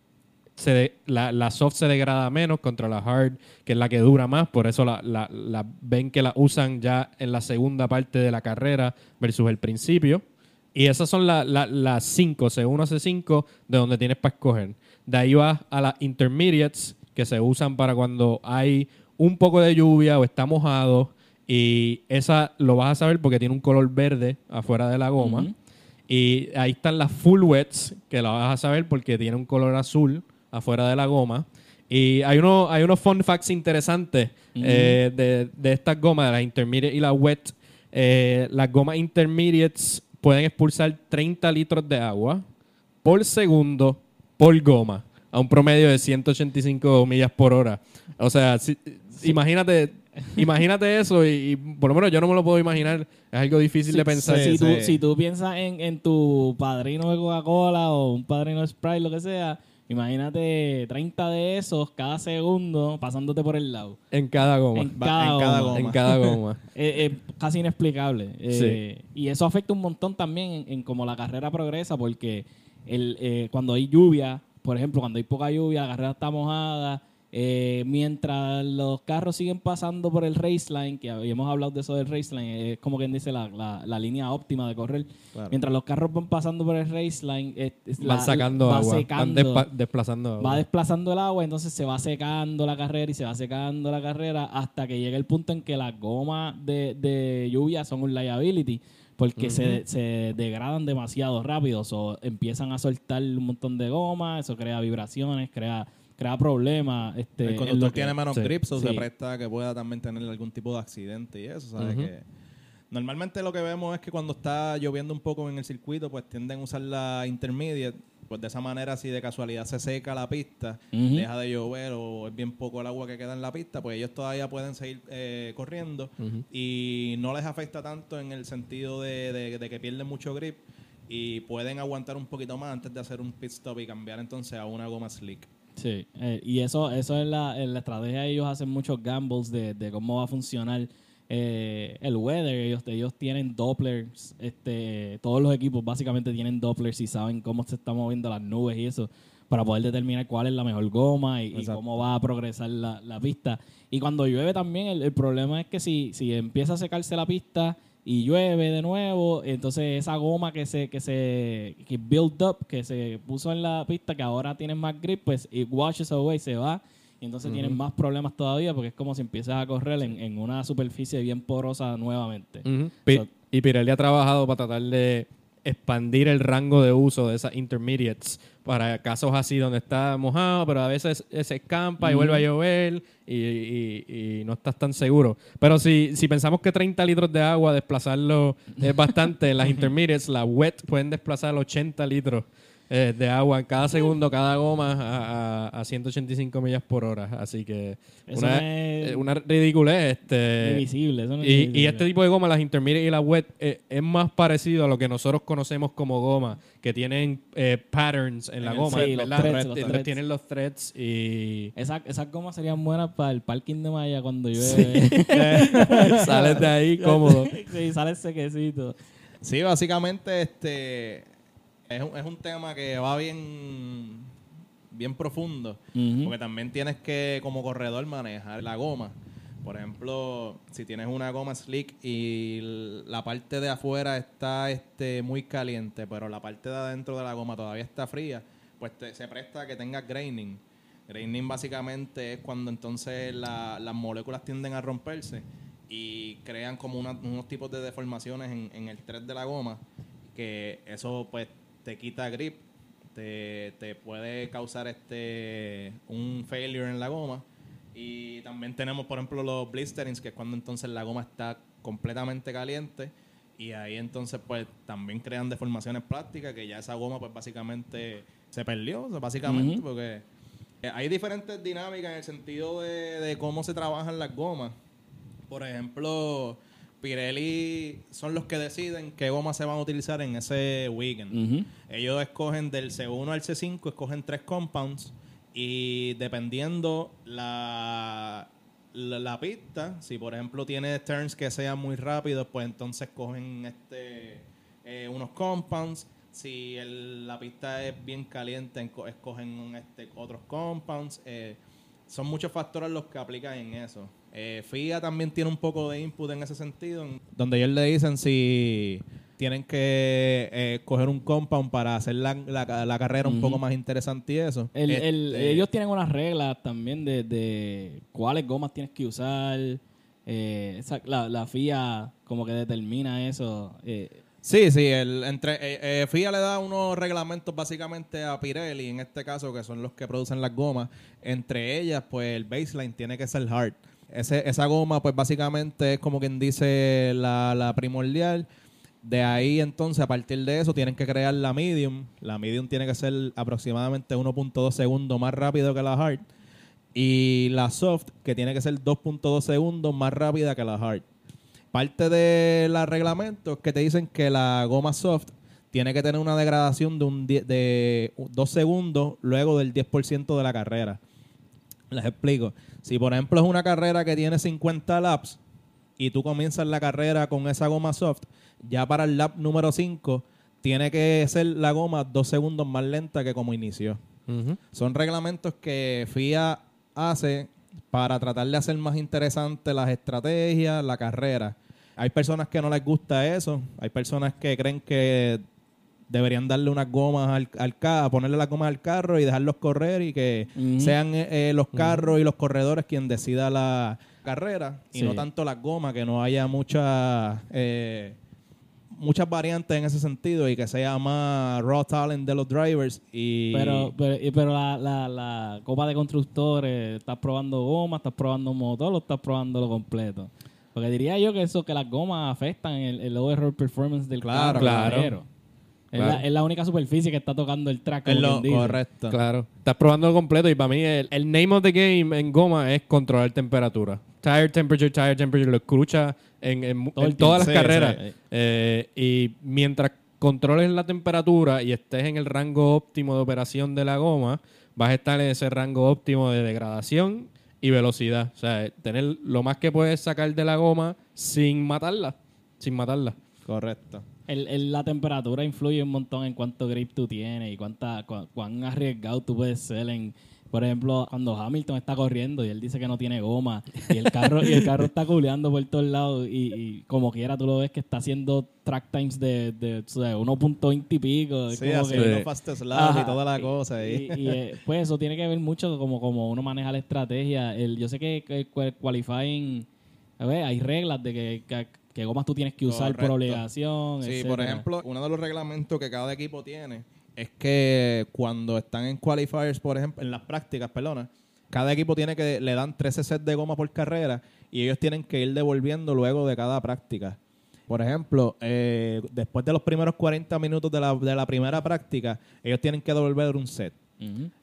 S1: se de- la, la soft se degrada menos contra la hard, que es la que dura más. Por eso la, la- la- ven que la usan ya en la segunda parte de la carrera versus el principio. Y esas son la- la- las 5, C1, C5, de donde tienes para escoger. De ahí vas a las intermediates, que se usan para cuando hay un poco de lluvia o está mojado. Y esa lo vas a saber porque tiene un color verde afuera de la goma. Y ahí están las full wets, que la vas a saber porque tiene un color azul afuera de la goma. Y hay, uno, hay unos fun facts interesantes eh, de, de estas gomas, de las intermediate y las wet. Eh, las gomas intermediates pueden expulsar 30 litros de agua por segundo por goma, a un promedio de 185 millas por hora. O sea, si- imagínate, imagínate eso y, y por lo menos yo no me lo puedo imaginar. Es algo difícil de pensar.
S2: si,
S3: Sí,
S2: tú, si tú piensas en, en tu padrino de Coca-Cola o un padrino de Sprite, lo que sea, imagínate 30 de esos cada segundo pasándote por el lado.
S1: En cada goma.
S2: En cada,
S3: en cada
S2: goma.
S3: goma.
S1: En cada goma.
S2: Es, es casi inexplicable. Eh, Y eso afecta un montón también en, en cómo la carrera progresa, porque el, eh, cuando hay lluvia, por ejemplo, cuando hay poca lluvia, la carrera está mojada. Eh, mientras los carros siguen pasando por el race line, que habíamos hablado de eso del race line, es como quien dice la, la- la línea óptima de correr.
S3: Claro.
S2: Mientras los carros van pasando por el race line, es- es
S1: Van
S2: la-
S1: sacando
S2: va
S1: agua. Van
S2: secando
S1: despa- desplazando agua.
S2: va desplazando el agua, entonces se va secando la carrera y se va secando la carrera hasta que llega el punto en que las gomas de, de lluvia son un liability porque se, se degradan demasiado rápido, o empiezan a soltar un montón de goma, eso crea vibraciones, crea crea problemas. Este,
S3: el conductor
S2: que-
S3: tiene menos
S1: sí.
S3: grip, so se presta que pueda también tener algún tipo de accidente y eso, ¿sabes? Que normalmente lo que vemos es que cuando está lloviendo un poco en el circuito, pues tienden a usar la intermediate, pues de esa manera si de casualidad se seca la pista, deja de llover o es bien poco el agua que queda en la pista, pues ellos todavía pueden seguir eh, corriendo y no les afecta tanto en el sentido de, de- de que pierden mucho grip y pueden aguantar un poquito más antes de hacer un pit stop y cambiar entonces a una goma slick.
S2: Sí, eh, y eso, eso es la, en la estrategia. Ellos hacen muchos gambles de, de cómo va a funcionar eh, el weather. Ellos, ellos tienen Dopplers. Este, todos los equipos básicamente tienen Dopplers y saben cómo se están moviendo las nubes y eso para poder determinar cuál es la mejor goma y, cómo va a progresar la, la pista. Y cuando llueve también, el, el problema es que si, si empieza a secarse la pista y llueve de nuevo, entonces esa goma que se que se que build up, que se puso en la pista, que ahora tiene más grip, pues it washes away, se va. Y entonces tienen más problemas todavía porque es como si empiezas a correr en, en una superficie bien porosa nuevamente.
S1: Ujú. Pi-
S2: So-
S1: y Pirelli ha trabajado para tratar de expandir el rango de uso de esas intermediates para casos así donde está mojado, pero a veces se escampa y vuelve a llover y, y- y no estás tan seguro. Pero si, si pensamos que 30 litros de agua desplazarlo es bastante, las intermediates, las wet pueden desplazar 80 litros eh, de agua en cada segundo, cada goma a, a- a 185 millas por hora. Así que
S2: Eso
S1: una,
S2: no es-
S1: eh, una ridiculez. Este,
S2: Invisible, eso no es
S1: y, y este tipo de goma, las intermediate y las wet, eh, es más parecido a lo que nosotros conocemos como goma, que tienen eh, patterns en la goma,
S2: sí, los threads, los
S1: Eh,
S2: threads.
S1: Tienen los threads y
S2: Esa- esas gomas serían buenas para el parking de Maya cuando llueve.
S1: sales de ahí cómodo.
S2: sí, sale sequecito.
S3: Sí, básicamente este es un, es un tema que va bien, bien profundo, porque también tienes que como corredor manejar la goma. Por ejemplo, si tienes una goma slick y la parte de afuera está este, muy caliente, pero la parte de adentro de la goma todavía está fría, pues te- se presta a que tengas graining. Graining básicamente es cuando entonces la- las moléculas tienden a romperse y crean como una- unos tipos de deformaciones en, en el thread de la goma que eso pues te quita grip, te, te puede causar este un failure en la goma. Y también tenemos por ejemplo los blisterings que es cuando entonces la goma está completamente caliente. Y ahí entonces pues también crean deformaciones plásticas que ya esa goma pues básicamente se perdió, básicamente porque eh, hay diferentes dinámicas en el sentido de, de cómo se trabajan las gomas. Por ejemplo, Pirelli son los que deciden qué gomas se van a utilizar en ese weekend. Ellos escogen del C1 al C5, escogen tres compounds y dependiendo la, la, la pista, si por ejemplo tiene turns que sean muy rápidos, pues entonces cogen este, eh, unos compounds. Si el- la pista es bien caliente, escogen este, otros compounds. Eh, son muchos factores los que aplican en eso. Eh, FIA también tiene un poco de input en ese sentido, en- donde ellos le dicen si tienen que eh, coger un compound para hacer la, la- la carrera un poco más interesante y eso.
S2: El- el-
S3: Este,
S2: ellos tienen unas reglas también de, de cuáles gomas tienes que usar. Eh, esa- la, la FIA como que determina eso. Eh,
S3: Sí, sí, el, entre, eh, eh, FIA le da unos reglamentos básicamente a Pirelli, en este caso, que son los que producen las gomas. Entre ellas, pues el baseline tiene que ser hard. Esa goma, pues básicamente es como quien dice la, primordial. De ahí entonces, a partir de eso, tienen que crear la medium. La medium tiene que ser aproximadamente 1.2 segundos más rápido que la hard. Y la soft, que tiene que ser 2.2 segundos más rápida que la hard. Parte de los reglamentos que te dicen que la goma soft tiene que tener una degradación de un de 2 segundos luego del 10% de la carrera. Les explico. Si por ejemplo es una carrera que tiene 50 laps y tú comienzas la carrera con esa goma soft, ya para el lap número 5 tiene que ser la goma 2 segundos más lenta que como inició. Son reglamentos que FIA hace para tratar de hacer más interesante las estrategias, la carrera. Hay personas que no les gusta eso, hay personas que creen que deberían darle unas gomas al, al carro, ponerle las gomas al carro y dejarlos correr y que sean eh, eh, los carros y los corredores quien decida la carrera y
S2: Sí.
S3: no tanto las gomas, que no haya muchas eh, muchas variantes en ese sentido y que sea más raw talent de los drivers y
S2: Pero, pero, y- pero la, la, la copa de constructores, estás probando goma, estás probando motor o estás probando lo completo. Porque diría yo que eso, que las gomas afectan el, el overall performance del
S3: Claro,
S2: carro.
S1: claro.
S2: Es,
S1: Claro.
S2: la, es la única superficie que está tocando el track.
S3: es lo
S2: dice.
S3: correcto.
S1: Claro. Estás probando completo y para mí el, el name of the game en goma es controlar temperatura. Tire temperature, tire temperature, lo escucha en, todas las.
S3: Sí,
S1: carreras.
S2: sí.
S1: Eh, y mientras controles la temperatura y estés en el rango óptimo de operación de la goma, vas a estar en ese rango óptimo de degradación y velocidad. O sea, tener lo más que puedes sacar de la goma sin matarla. Sin matarla.
S3: Correcto.
S2: El, el- la temperatura influye un montón en cuánto grip tú tienes y cuánta, cu- cuán arriesgado tú puedes ser en... Por ejemplo, cuando Hamilton está corriendo y él dice que no tiene goma y el carro y el carro está culeando por todos lados y, y como quiera tú lo ves que está haciendo track times de, de sea, 1.20 y pico.
S3: Sí,
S2: como
S3: así
S2: que- Ajá.
S3: y toda la
S2: Y-
S3: cosa.
S2: Y, eh, pues eso tiene que ver mucho como, como uno maneja la estrategia. El, yo sé que, que el qualifying, a ver, hay reglas de que, que, que gomas tú tienes que usar por obligación.
S3: Sí, por ejemplo, uno de los reglamentos que cada equipo tiene es que cuando están en qualifiers, por ejemplo, en las prácticas, perdona, cada equipo tiene que le dan 13 sets de goma por carrera y ellos tienen que ir devolviendo luego de cada práctica. Por ejemplo, eh, después de los primeros 40 minutos de la, de la primera práctica, ellos tienen que devolver un set.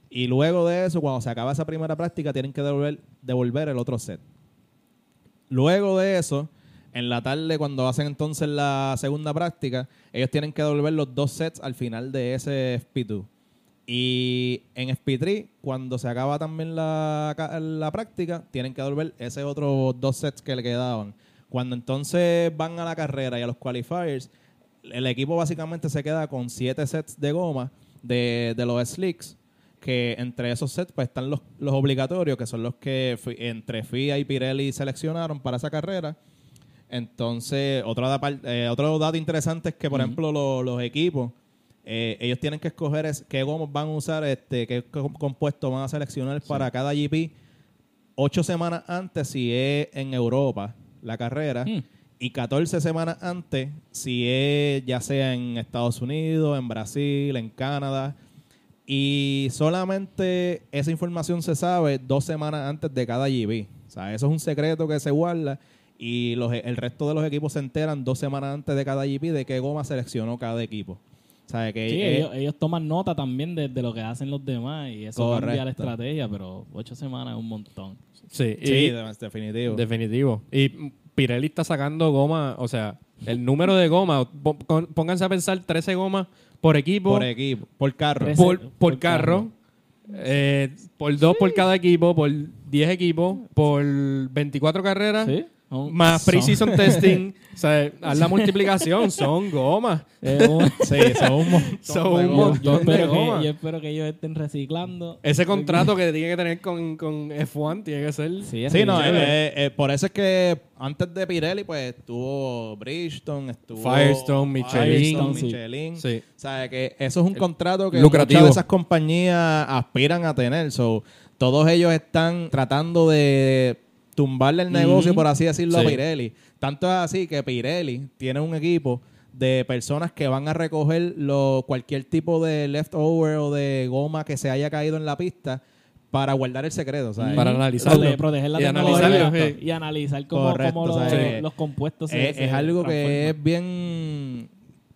S3: Y luego de eso, cuando se acaba esa primera práctica, tienen que devolver, devolver el otro set. Luego de eso, en la tarde, cuando hacen entonces la segunda práctica, ellos tienen que devolver los dos sets al final de ese FP2. Y en FP3, cuando se acaba también la, la práctica, tienen que devolver ese otro dos sets que le quedaban. Cuando entonces van a la carrera y a los qualifiers, el equipo básicamente se queda con siete sets de goma de, de los slicks, que entre esos sets pues están los, los obligatorios, que son los que entre FIA y Pirelli seleccionaron para esa carrera. Entonces, otra eh, otro dato interesante es que, por ejemplo, lo- los equipos, eh, ellos tienen que escoger es- qué gomas van a usar, este, qué co- compuesto van a seleccionar para cada GP ocho semanas antes si es en Europa. la carrera.
S2: Hmm.
S3: Y 14 semanas antes, si es ya sea en Estados Unidos, en Brasil, en Canadá. Y solamente esa información se sabe dos semanas antes de cada GB. O sea, eso es un secreto que se guarda. Y los, el resto de los equipos se enteran dos semanas antes de cada GP de qué goma seleccionó cada equipo. O sea, que
S2: Sí,
S3: es-
S2: ellos, ellos toman nota también de, de lo que hacen los demás y eso cambia la
S3: Correcto.
S2: estrategia, pero ocho semanas es un montón.
S1: Sí,
S3: sí, de- definitivo.
S1: Definitivo. Y Pirelli está sacando goma, o sea, el número de gomas, pónganse a pensar 13 gomas por equipo,
S3: por equipo, por carro.
S2: Trece.
S1: por, por
S2: por
S1: carro, eh, por dos por cada equipo, por 10 equipos, por 24 carreras,
S2: ¿Sí? Son-
S1: más
S2: son-
S1: pre-season testing. O sea, haz la multiplicación, son gomas.
S2: un-
S3: Sí, son un montón
S1: Son
S3: de
S1: un
S3: gomas.
S1: montón.
S2: yo,
S1: de
S2: espero
S1: goma.
S2: que, yo espero que ellos estén reciclando.
S1: Ese contrato que tiene que tener con, con F1 tiene que ser...
S2: Sí,
S3: Sí, no,
S2: ridículo.
S3: eh, eh, por eso es que antes de Pirelli, pues estuvo Bridgestone, estuvo
S1: Firestone, Michelin.
S3: Firestone,
S2: Sí.
S3: Michelin.
S1: Sí.
S3: O sea, que eso es un contrato que
S1: Lucrativo.
S3: muchas de esas compañías aspiran a tener. So, todos ellos están tratando de tumbarle el negocio, por así decirlo, a. Pirelli. Tanto es así que Pirelli tiene un equipo de personas que van a recoger lo, cualquier tipo de leftover o de goma que se haya caído en la pista para guardar el secreto. ¿sabes?
S1: Para analizarlo.
S2: Prote- proteger la
S1: Y
S2: tecnología
S1: analizarlo, sí.
S2: y analizar cómo,
S3: Correcto,
S2: cómo los, compuestos se,
S3: es,
S2: se
S3: es algo que es bien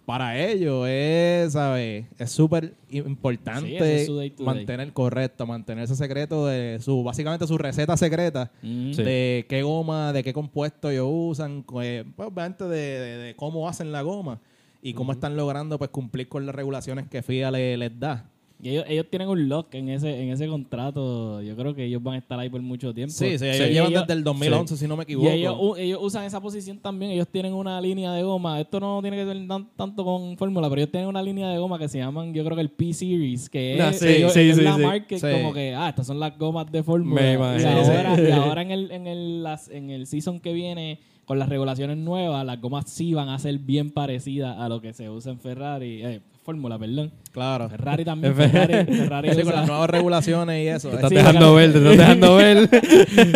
S3: para ellos es sabes es súper
S2: Sí,
S3: importante
S2: es su day to day.
S3: mantener correcto mantener ese secreto de su básicamente su receta secreta
S2: Mm.
S1: Sí.
S3: de qué goma de qué compuesto ellos usan eh, pues, obviamente de, de- de cómo hacen la goma y cómo están logrando pues cumplir con las regulaciones que FIA le- les da
S2: Y ellos, ellos tienen un lock en ese, en ese contrato. Yo creo que ellos van a estar ahí por mucho tiempo.
S3: sí, sí, ellos llevan
S2: ellos-
S3: desde el 2011 si no me
S2: Y
S3: equivoco
S2: ellos, ellos usan esa posición también. Ellos tienen una línea de goma. Esto no tiene que ver tan- tanto con fórmula, pero ellos tienen una línea de goma que se llaman, yo creo que el P-Series, que
S1: Ah,
S2: es,
S1: sí, sí, sí,
S2: la
S1: sí.
S3: Sí.
S2: como que, ah, estas son las gomas de fórmula. Y ahora,
S1: Sí.
S2: y ahora en, el, en, el, las- en el season que viene, con las regulaciones nuevas, las gomas sí van a ser bien parecidas a lo que se usa en Ferrari. Eh, fórmula, perdón.
S3: claro
S2: Ferrari también. Ferrari, Ferrari
S3: Sí, con las nuevas regulaciones y eso
S1: Te estás
S2: Sí,
S1: dejando ver, te estás dejando ver.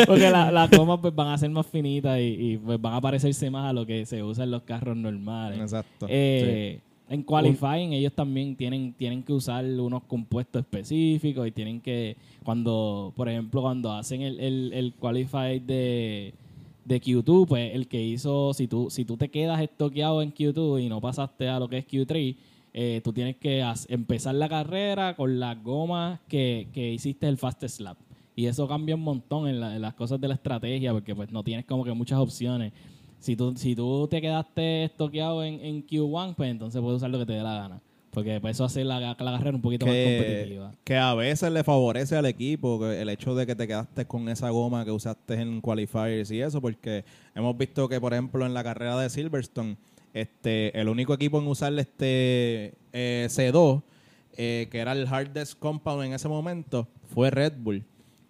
S2: Porque la- las gomas pues, van a ser más finitas y, y, pues, van a parecerse más a lo que se usa en los carros normales.
S3: exacto
S2: Eh, En qualifying ellos también tienen, tienen que usar unos compuestos específicos y tienen que, cuando, por ejemplo, cuando hacen el, el, el qualify de, de Q2, pues el que hizo, si tú, si tú te quedas estoqueado en Q2 y no pasaste a lo que es Q3, eh, tú tienes que empezar la carrera con las gomas que, que hiciste el fastest lap. Y eso cambia un montón en, la- en las cosas de la estrategia porque pues no tienes como que muchas opciones. Si tú, si tú te quedaste estoqueado en, en Q1, pues entonces puedes usar lo que te dé la gana. Porque pues, eso hace la, la carrera un poquito más competitiva.
S3: que a veces le favorece al equipo el hecho de que te quedaste con esa goma que usaste en qualifiers y eso, porque hemos visto que, por ejemplo, en la carrera de Silverstone, este, el único equipo en usar este eh, C2, eh, que era el hardest compound en ese momento, fue Red Bull.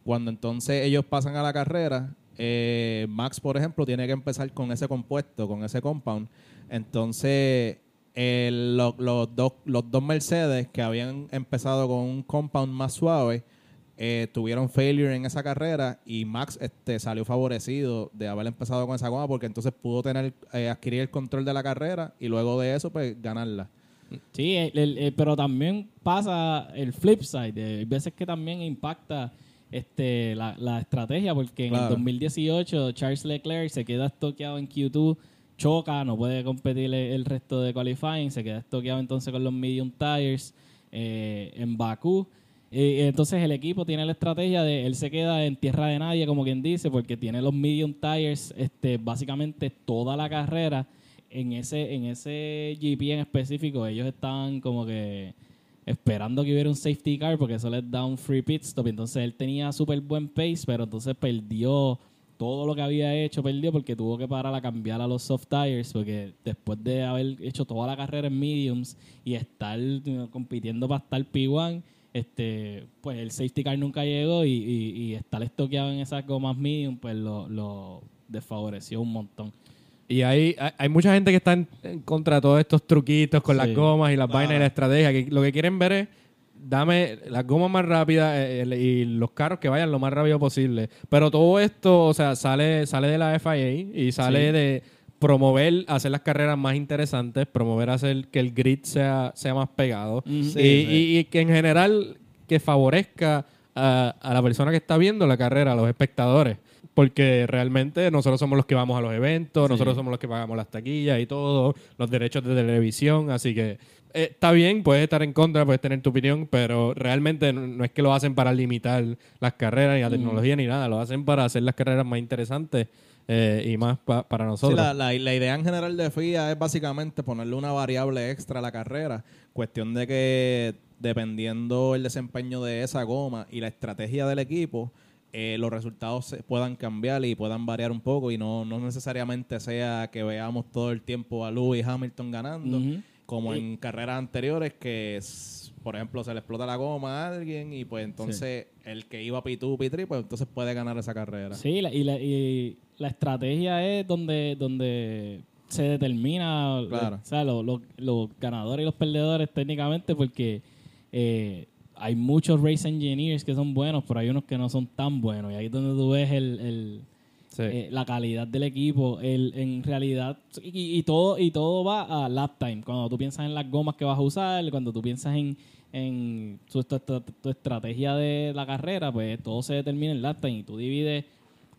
S3: Cuando entonces ellos pasan a la carrera, eh, Max, por ejemplo, tiene que empezar con ese compuesto, con ese compound. Entonces, dos, los dos Mercedes que habían empezado con un compound más suave, eh, tuvieron failure en esa carrera y Max este, salió favorecido de haber empezado con esa goma porque entonces pudo tener eh, adquirir el control de la carrera y luego de eso pues ganarla.
S2: Sí, el- el- el- pero también pasa el flip side. Hay veces que también impacta este, la, la estrategia, porque en el
S3: Claro.
S2: 2018 Charles Leclerc se queda estoqueado en Q2, choca, no puede competir el, el resto de qualifying, se queda estoqueado entonces con los medium tires eh, en Bakú. Y entonces el equipo tiene la estrategia de él se queda en tierra de nadie, como quien dice, porque tiene los medium tires este, básicamente toda la carrera. En ese, en ese GP en específico, ellos estaban como que esperando que hubiera un safety car porque eso les da un free pit stop. Entonces él tenía súper buen pace, pero entonces perdió todo lo que había hecho, perdió porque tuvo que parar a cambiar a los soft tires porque después de haber hecho toda la carrera en mediums y estar know, compitiendo para estar P1, este, pues el safety car nunca llegó y, y, y estar estoqueado en esas gomas medium pues lo, lo desfavoreció un montón.
S1: Y hay, hay, mucha gente que está en, en contra de todos estos truquitos con
S2: Sí.
S1: las gomas y las
S3: Ah.
S1: vainas y la estrategia. Que lo que quieren ver es dame las gomas más rápidas eh, el- y los carros que vayan lo más rápido posible. Pero todo esto, o sea, sale, sale de la FIA y sale
S3: Sí.
S1: de promover, hacer las carreras más interesantes, promover hacer que el grid sea, sea más pegado. Y,
S3: Sí,
S1: y-
S3: sí.
S1: y que en general que favorezca a, a la persona que está viendo la carrera, a los espectadores. Porque realmente nosotros somos los que vamos a los eventos, nosotros somos los que pagamos las taquillas y todo, los derechos de televisión, así que eh, está bien, puedes estar en contra, puedes tener tu opinión, pero realmente no, no es que lo hacen para limitar las carreras ni la tecnología ni nada, lo hacen para hacer las carreras más interesantes eh, y más pa- para
S3: Sí,
S1: nosotros.
S3: la, la- la idea en general de FIA es básicamente ponerle una variable extra a la carrera. Cuestión de que dependiendo el desempeño de esa goma y la estrategia del equipo, eh, los resultados se puedan cambiar y puedan variar un poco y no, no necesariamente sea que veamos todo el tiempo a Lewis Hamilton ganando, como en carreras anteriores que, por ejemplo, se le explota la goma a alguien y pues entonces el que iba P2, P3, pues entonces puede ganar esa carrera.
S2: Sí, la- y, la, y la estrategia es donde, donde se determina
S3: Claro.
S2: o sea, lo- lo- los ganadores y los perdedores técnicamente porque eh, hay muchos race engineers que son buenos, pero hay unos que no son tan buenos. Y ahí es donde tú ves el, el-
S1: Sí.
S2: eh, la calidad del equipo. El, en realidad, y, y todo, y todo va a lap time. Cuando tú piensas en las gomas que vas a usar, cuando tú piensas en, en tu, tu- tu- tu estrategia de la carrera, pues todo se determina en lap time. Y tú divides,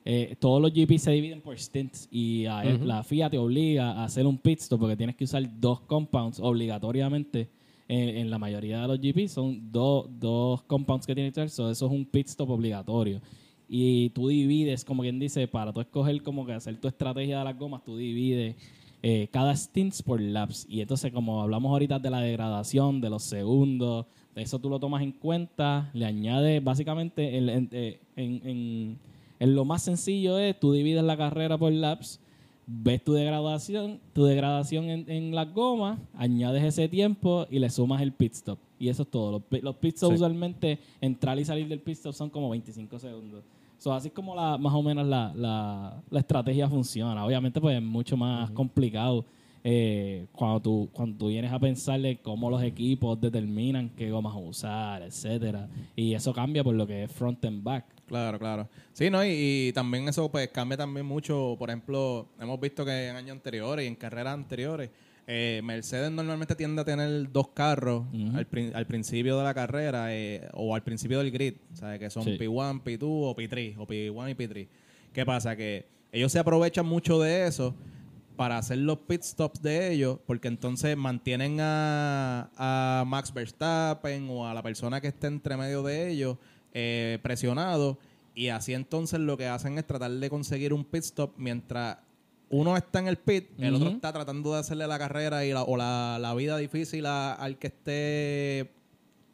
S2: eh, todos los GP se dividen por stints. Y a-
S1: Ujú.
S2: la FIA te obliga a hacer un pit stop porque tienes que usar dos compounds obligatoriamente. En, en la mayoría de los GP son dos dos compounds que tienes que usar. so eso es un pit stop obligatorio y tú divides, como quien dice, para tú escoger como que hacer tu estrategia de las gomas, tú divides eh, cada stints por laps. Y entonces, como hablamos ahorita de la degradación, de los segundos, de eso tú lo tomas en cuenta, le añades básicamente en, en- eh, en- en- en lo más sencillo es tú divides la carrera por laps, ves tu degradación, tu degradación en, las gomas, añades ese tiempo y le sumas el pit stop. Y eso es todo. Los, pi- los pit stops
S1: Sí.
S2: usualmente entrar y salir del pit stop son como 25 segundos. So, así es como la, más o menos la, la, la estrategia funciona. Obviamente pues es mucho más complicado eh, cuando, tú, cuando tú vienes a pensarle cómo los equipos determinan qué gomas usar, etcétera Y eso cambia por lo que es front and back.
S3: Claro, claro. Sí, ¿no? Y, y también eso pues cambia también mucho. Por ejemplo, hemos visto que en años anteriores y en carreras anteriores, eh, Mercedes normalmente tiende a tener dos carros al, prin- al principio de la carrera eh, o al principio del grid, ¿sabes? Que son
S2: Sí.
S3: P1, P2 o P3, o P1 y P3. ¿Qué pasa? Que ellos se aprovechan mucho de eso para hacer los pit stops de ellos, porque entonces mantienen a, a Max Verstappen o a la persona que esté entre medio de ellos eh, presionado y así entonces lo que hacen es tratar de conseguir un pit stop mientras uno está en el pit, el otro está tratando de hacerle la carrera y la, o la, la vida difícil a- al que esté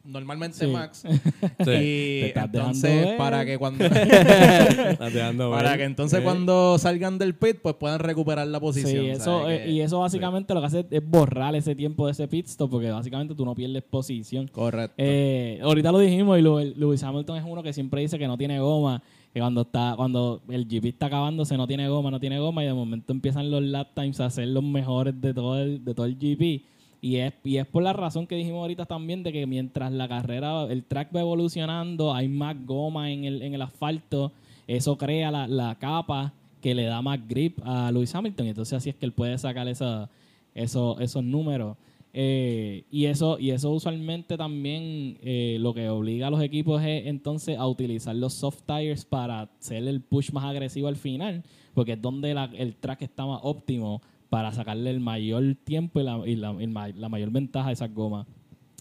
S3: normalmente
S2: Sí.
S3: Max.
S1: Sí.
S3: Y
S2: Te estás dejando
S3: entonces
S2: ver.
S3: para que cuando
S1: Estás dejando
S3: para que entonces
S1: Sí.
S3: cuando salgan del pit pues puedan recuperar la posición.
S2: Sí, eso,
S3: ¿sabes?
S2: eh,
S3: Que-
S2: y eso básicamente lo que hace es borrar ese tiempo de ese pit stop porque básicamente tú no pierdes posición.
S3: Correcto.
S2: Eh, ahorita lo dijimos y Lu- Lewis Hamilton es uno que siempre dice que no tiene goma, que cuando está cuando el GP está acabándose no tiene goma, no tiene goma y de momento empiezan los lap times a ser los mejores de todo el, de todo el GP. Y es, y es por la razón que dijimos ahorita también de que mientras la carrera, el track va evolucionando, hay más goma en el, en el asfalto, eso crea la, la capa que le da más grip a Lewis Hamilton. Y entonces así es que él puede sacar esa, eso, esos números. Eh, y eso y eso usualmente también eh, lo que obliga a los equipos es entonces a utilizar los soft tires para hacer el push más agresivo al final, porque es donde el track está más óptimo para sacarle el mayor tiempo y la, y la- la mayor ventaja a esas gomas.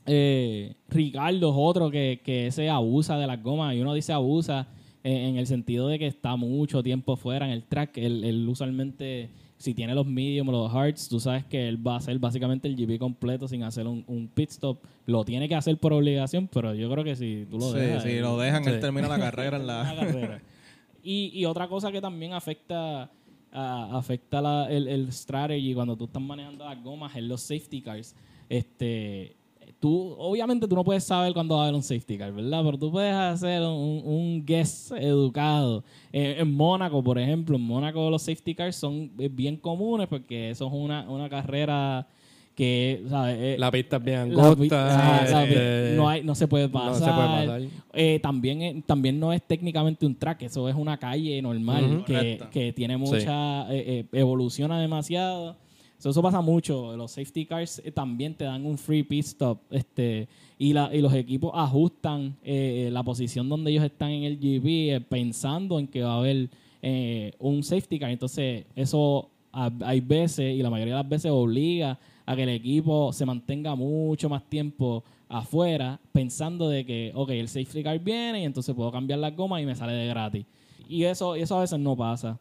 S2: Eh, Ricardo es otro que, que ese abusa de las gomas y uno dice abusa en, el sentido de que está mucho tiempo fuera en el track. Él usualmente, si tiene los medium o los hards, tú sabes que él va a hacer básicamente el GP completo sin hacer un, un pit stop. Lo tiene que hacer por obligación, pero yo creo que si tú lo
S3: sí,
S2: dejas.
S3: sí,
S2: él-
S3: lo dejan,
S1: sí.
S3: él termina la carrera en
S2: la
S3: la...
S2: carrera. Y, y otra cosa que también afecta afecta la- el, el strategy cuando tú estás manejando las gomas es los safety cars. Este, tú, obviamente tú no puedes saber cuándo va a haber un safety car, ¿verdad? Pero tú puedes hacer un, un guess educado. Eh, en Mónaco, por ejemplo, en Mónaco los safety cars son eh, bien comunes porque eso es una, una carrera que ¿sabes? Eh,
S1: La pista es bien angosta.
S2: ah, la
S1: este,
S2: no, hay, no se puede
S1: no
S2: pasar.
S1: se puede pasar.
S2: Eh, también, también no es técnicamente un track, eso es una calle normal que, que tiene mucha. eh, evoluciona demasiado. So, eso pasa mucho. Los safety cars eh, también te dan un free pit stop. Este, y, la, y los equipos ajustan eh, la posición donde ellos están en el GP eh, pensando en que va a haber un safety car. Entonces, eso hay veces, y la mayoría de las veces obliga a que el equipo se mantenga mucho más tiempo afuera, pensando de que, ok, el safety car viene y entonces puedo cambiar las gomas y me sale de gratis. Y eso, eso a veces no pasa.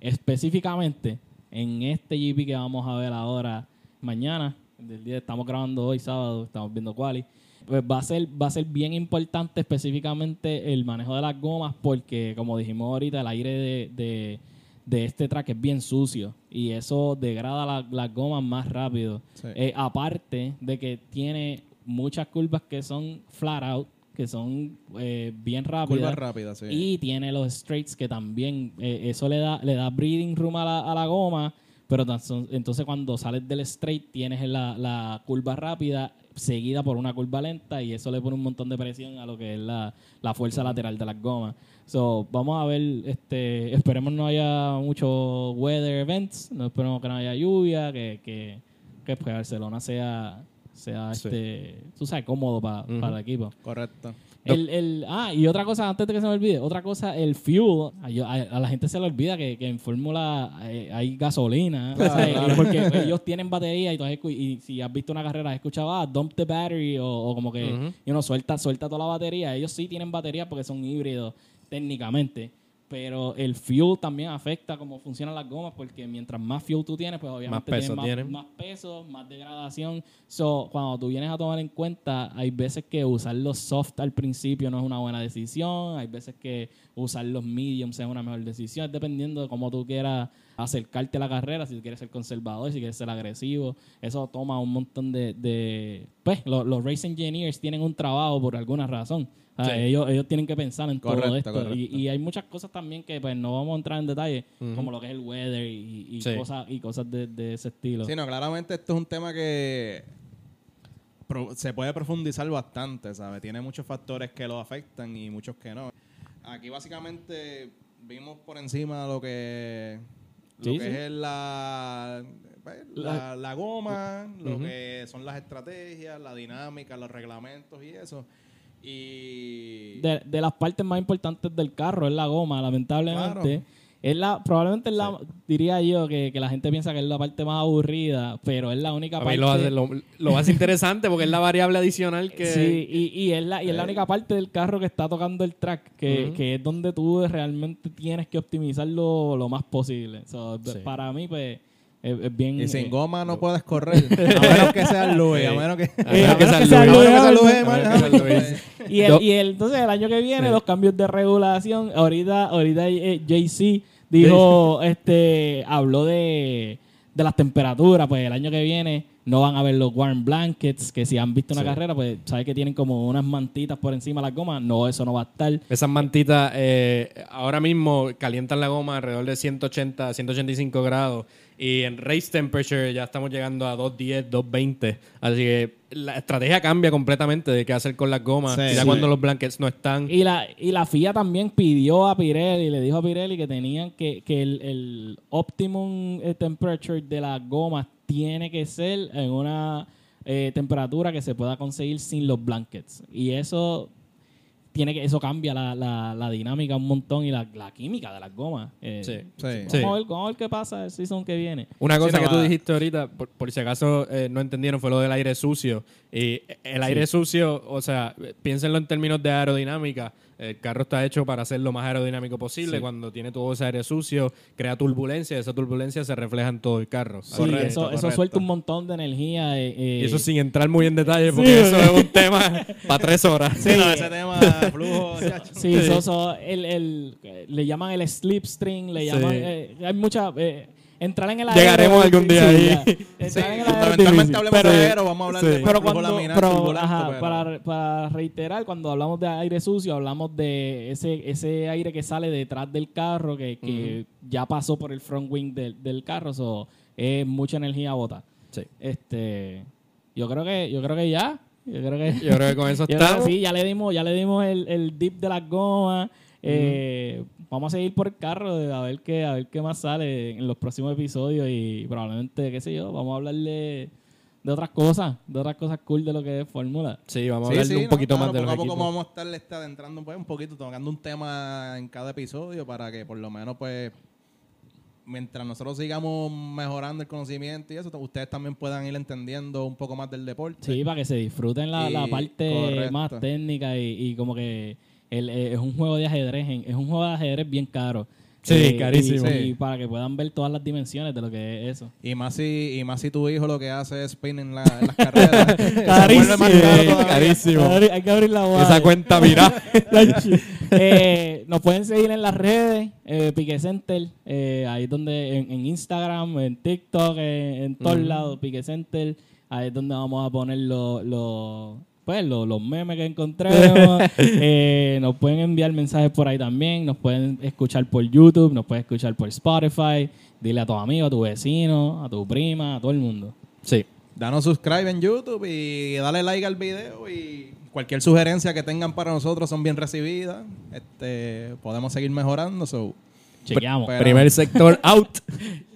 S2: Específicamente en este GP que vamos a ver ahora mañana, del día estamos grabando hoy sábado, estamos viendo quali, pues va a ser va a ser bien importante específicamente el manejo de las gomas porque como dijimos ahorita el aire de, de- de este track es bien sucio y eso degrada la- las gomas más rápido.
S3: Sí.
S2: Eh, aparte de que tiene muchas curvas que son flat out, que son eh, bien rápidas.
S3: Curvas rápidas, sí.
S2: Y tiene los straights que también eh, eso le da, le da breathing room a la, a la goma, pero entonces cuando sales del straight tienes la, la curva rápida seguida por una curva lenta y eso le pone un montón de presión a lo que es la, la fuerza lateral de las gomas. So, vamos a ver, este, esperemos no haya muchos weather events, no esperemos que no haya lluvia, que, que, que pues, Barcelona sea, sea
S1: Sí.
S2: este, tú sabes, cómodo pa-
S1: Ujú.
S2: para el equipo.
S3: Correcto.
S2: El, el, ah, y otra cosa, antes de que se me olvide, otra cosa, el fuel. A, yo- a- a la gente se le olvida que, que en Fórmula eh, hay gasolina. o sea,
S3: Claro.
S2: Porque ellos tienen batería y, tú y si has visto una carrera, has escuchado, ah, dump the battery o, o como que, you know, suelta, suelta toda la batería. Ellos sí tienen batería porque son híbridos técnicamente. Pero el fuel también afecta cómo funcionan las gomas porque mientras más fuel tú tienes, pues obviamente
S1: peso
S2: tienes más, más peso, más degradación. So, cuando tú vienes a tomar en cuenta, hay veces que usar los soft al principio no es una buena decisión, hay veces que usar los mediums es una mejor decisión, es dependiendo de cómo tú quieras acercarte a la carrera, si tú quieres ser conservador, si quieres ser agresivo, eso toma un montón de... de pues los, los race engineers tienen un trabajo por alguna razón.
S1: Sí.
S2: ellos, ellos tienen que pensar en todo esto. Y, y hay muchas cosas también que pues no vamos a entrar en detalle, como lo que es el weather y, y
S1: Sí.
S2: cosas, y cosas de, de ese estilo.
S3: Sí, no, claramente esto es un tema que se puede profundizar bastante, ¿sabes? Tiene muchos factores que lo afectan y muchos que no. Aquí básicamente vimos por encima lo que, lo que es la, pues, la, la goma, lo que son las estrategias, la dinámica, los reglamentos y eso. Y...
S2: de, de las partes más importantes del carro es la goma, lamentablemente.
S3: Claro.
S2: Es la, probablemente es la, diría yo que, que la gente piensa que es la parte más aburrida, pero es la única
S1: A
S2: parte.
S1: mí lo hace, lo, lo hace interesante porque es la variable adicional que...
S2: Sí, y, y es la, y es la única parte del carro que está tocando el track, que, que es donde tú realmente tienes que optimizarlo lo más posible. So,
S1: Sí.
S2: Para mí, pues, es, es bien.
S3: Y sin
S2: eh,
S3: goma no puedes correr. A menos que sea Louis. A menos que...
S1: A menos que sea Luis.
S2: Luis
S3: A menos que sea
S2: Hamilton.
S3: Luis
S2: Y, el, y el- entonces el año que viene, los cambios de regulación, ahorita, ahorita eh, Jay-Z dijo, este, habló de, de las temperaturas, pues el año que viene no van a ver los warm blankets, que si han visto una
S1: Sí.
S2: carrera, pues sabes que tienen como unas mantitas por encima de las gomas, no, eso no va a estar.
S1: Esas mantitas eh, ahora mismo calientan la goma alrededor de 180, 185 grados. Y en race temperature ya estamos llegando a 210, 220. Así que la estrategia cambia completamente de qué hacer con las gomas.
S3: Sí.
S1: ya
S3: Sí.
S1: cuando los blankets no están.
S2: Y la, y la FIA también pidió a Pirelli, le dijo a Pirelli que tenían que, que el, el optimum eh, temperature de las gomas tiene que ser en una eh, temperatura que se pueda conseguir sin los blankets. Y eso tiene que eso cambia la, la, la dinámica un montón y la, la química de las gomas. Eh,
S1: Sí.
S3: Sí.
S2: Vamos,
S1: Sí.
S2: a ver, vamos a ver qué pasa el season que viene.
S1: Una cosa
S3: Sí, no,
S1: que tú
S3: ah.
S1: dijiste ahorita, por, por si acaso eh, no entendieron, fue lo del aire sucio. Y el aire sucio, o sea, piénsenlo en términos de aerodinámica. El carro está hecho para ser lo más aerodinámico posible.
S2: Sí.
S1: Cuando tiene todo ese aire sucio, crea turbulencia. y Esa turbulencia se refleja en todo el carro.
S2: Sí,
S3: Correcto,
S2: eso, eso suelta un montón de energía. eh, eh,
S1: Y eso sin entrar muy en detalle, porque
S2: Sí,
S1: eso es un tema para tres horas.
S3: Sí, no, ese tema, flujo.
S2: Sí,
S1: Sí.
S2: so- so, el, el- le llaman el slipstream, le
S1: Sí.
S2: llaman... eh, hay mucha... entrar en el aire.
S1: Llegaremos algún día ahí.
S3: Sí,
S2: difícil.
S3: hablemos
S2: Pero-
S3: de aero, vamos a hablar
S1: sí.
S3: de
S2: pero
S3: flujo
S2: cuando,
S3: laminar
S2: pero,
S3: turbulento,
S2: ajá,
S3: pero-
S2: para, para reiterar, cuando hablamos de aire sucio, hablamos de ese, ese aire que sale detrás del carro, que, que ya pasó por el front wing del, del carro, so, es mucha energía bota.
S1: Sí.
S2: Este, yo creo que, yo creo que ya, yo creo que,
S1: Yo creo que con eso
S2: sí, ya le dimos, ya le dimos el, el dip de las gomas. Eh, Vamos a seguir por el carro de- a ver qué, a ver qué más sale en los próximos episodios y probablemente, qué sé yo, vamos a hablar de, otras cosas, de otras cosas cool de lo que es Fórmula.
S1: Sí, vamos a
S3: Sí,
S1: hablar
S3: sí,
S1: un
S3: no,
S1: poquito
S3: claro,
S1: más de
S3: poco
S1: los
S3: a poco vamos a estar este, adentrando pues, un poquito, tocando un tema en cada episodio para que por lo menos pues mientras nosotros sigamos mejorando el conocimiento y eso, ustedes también puedan ir entendiendo un poco más del deporte.
S2: Sí, para que se disfruten la, la parte
S3: correcto.
S2: más técnica y, y como que el- eh, es un juego de ajedrez, en- es un juego de ajedrez bien caro.
S1: Sí,
S2: Eh,
S1: carísimo.
S2: Y,
S3: Sí.
S2: y para que puedan ver todas las dimensiones de lo que es eso.
S3: Y más si, y más si tu hijo lo que hace es spin en, la- en las carreras.
S2: Carísimo.
S3: más
S1: carísimo.
S2: Hay que abrir- la boda.
S1: Esa cuenta mira.
S2: Eh, nos pueden seguir en las redes, eh, Pique Center, eh, ahí es donde en, en Instagram, en TikTok, en, en todos lados, Pique Center, ahí es donde vamos a poner los los pues, los, los memes que encontremos. Eh, nos pueden enviar mensajes por ahí también, nos pueden escuchar por YouTube, nos pueden escuchar por Spotify, dile a tus amigos, a tu vecino, a tu prima, a todo el mundo.
S1: Sí.
S3: Danos subscribe en YouTube y dale like al video y cualquier sugerencia que tengan para nosotros son bien recibidas. Este, podemos seguir mejorando. So,
S2: Chequeamos.
S3: Pero-
S1: Primer sector out.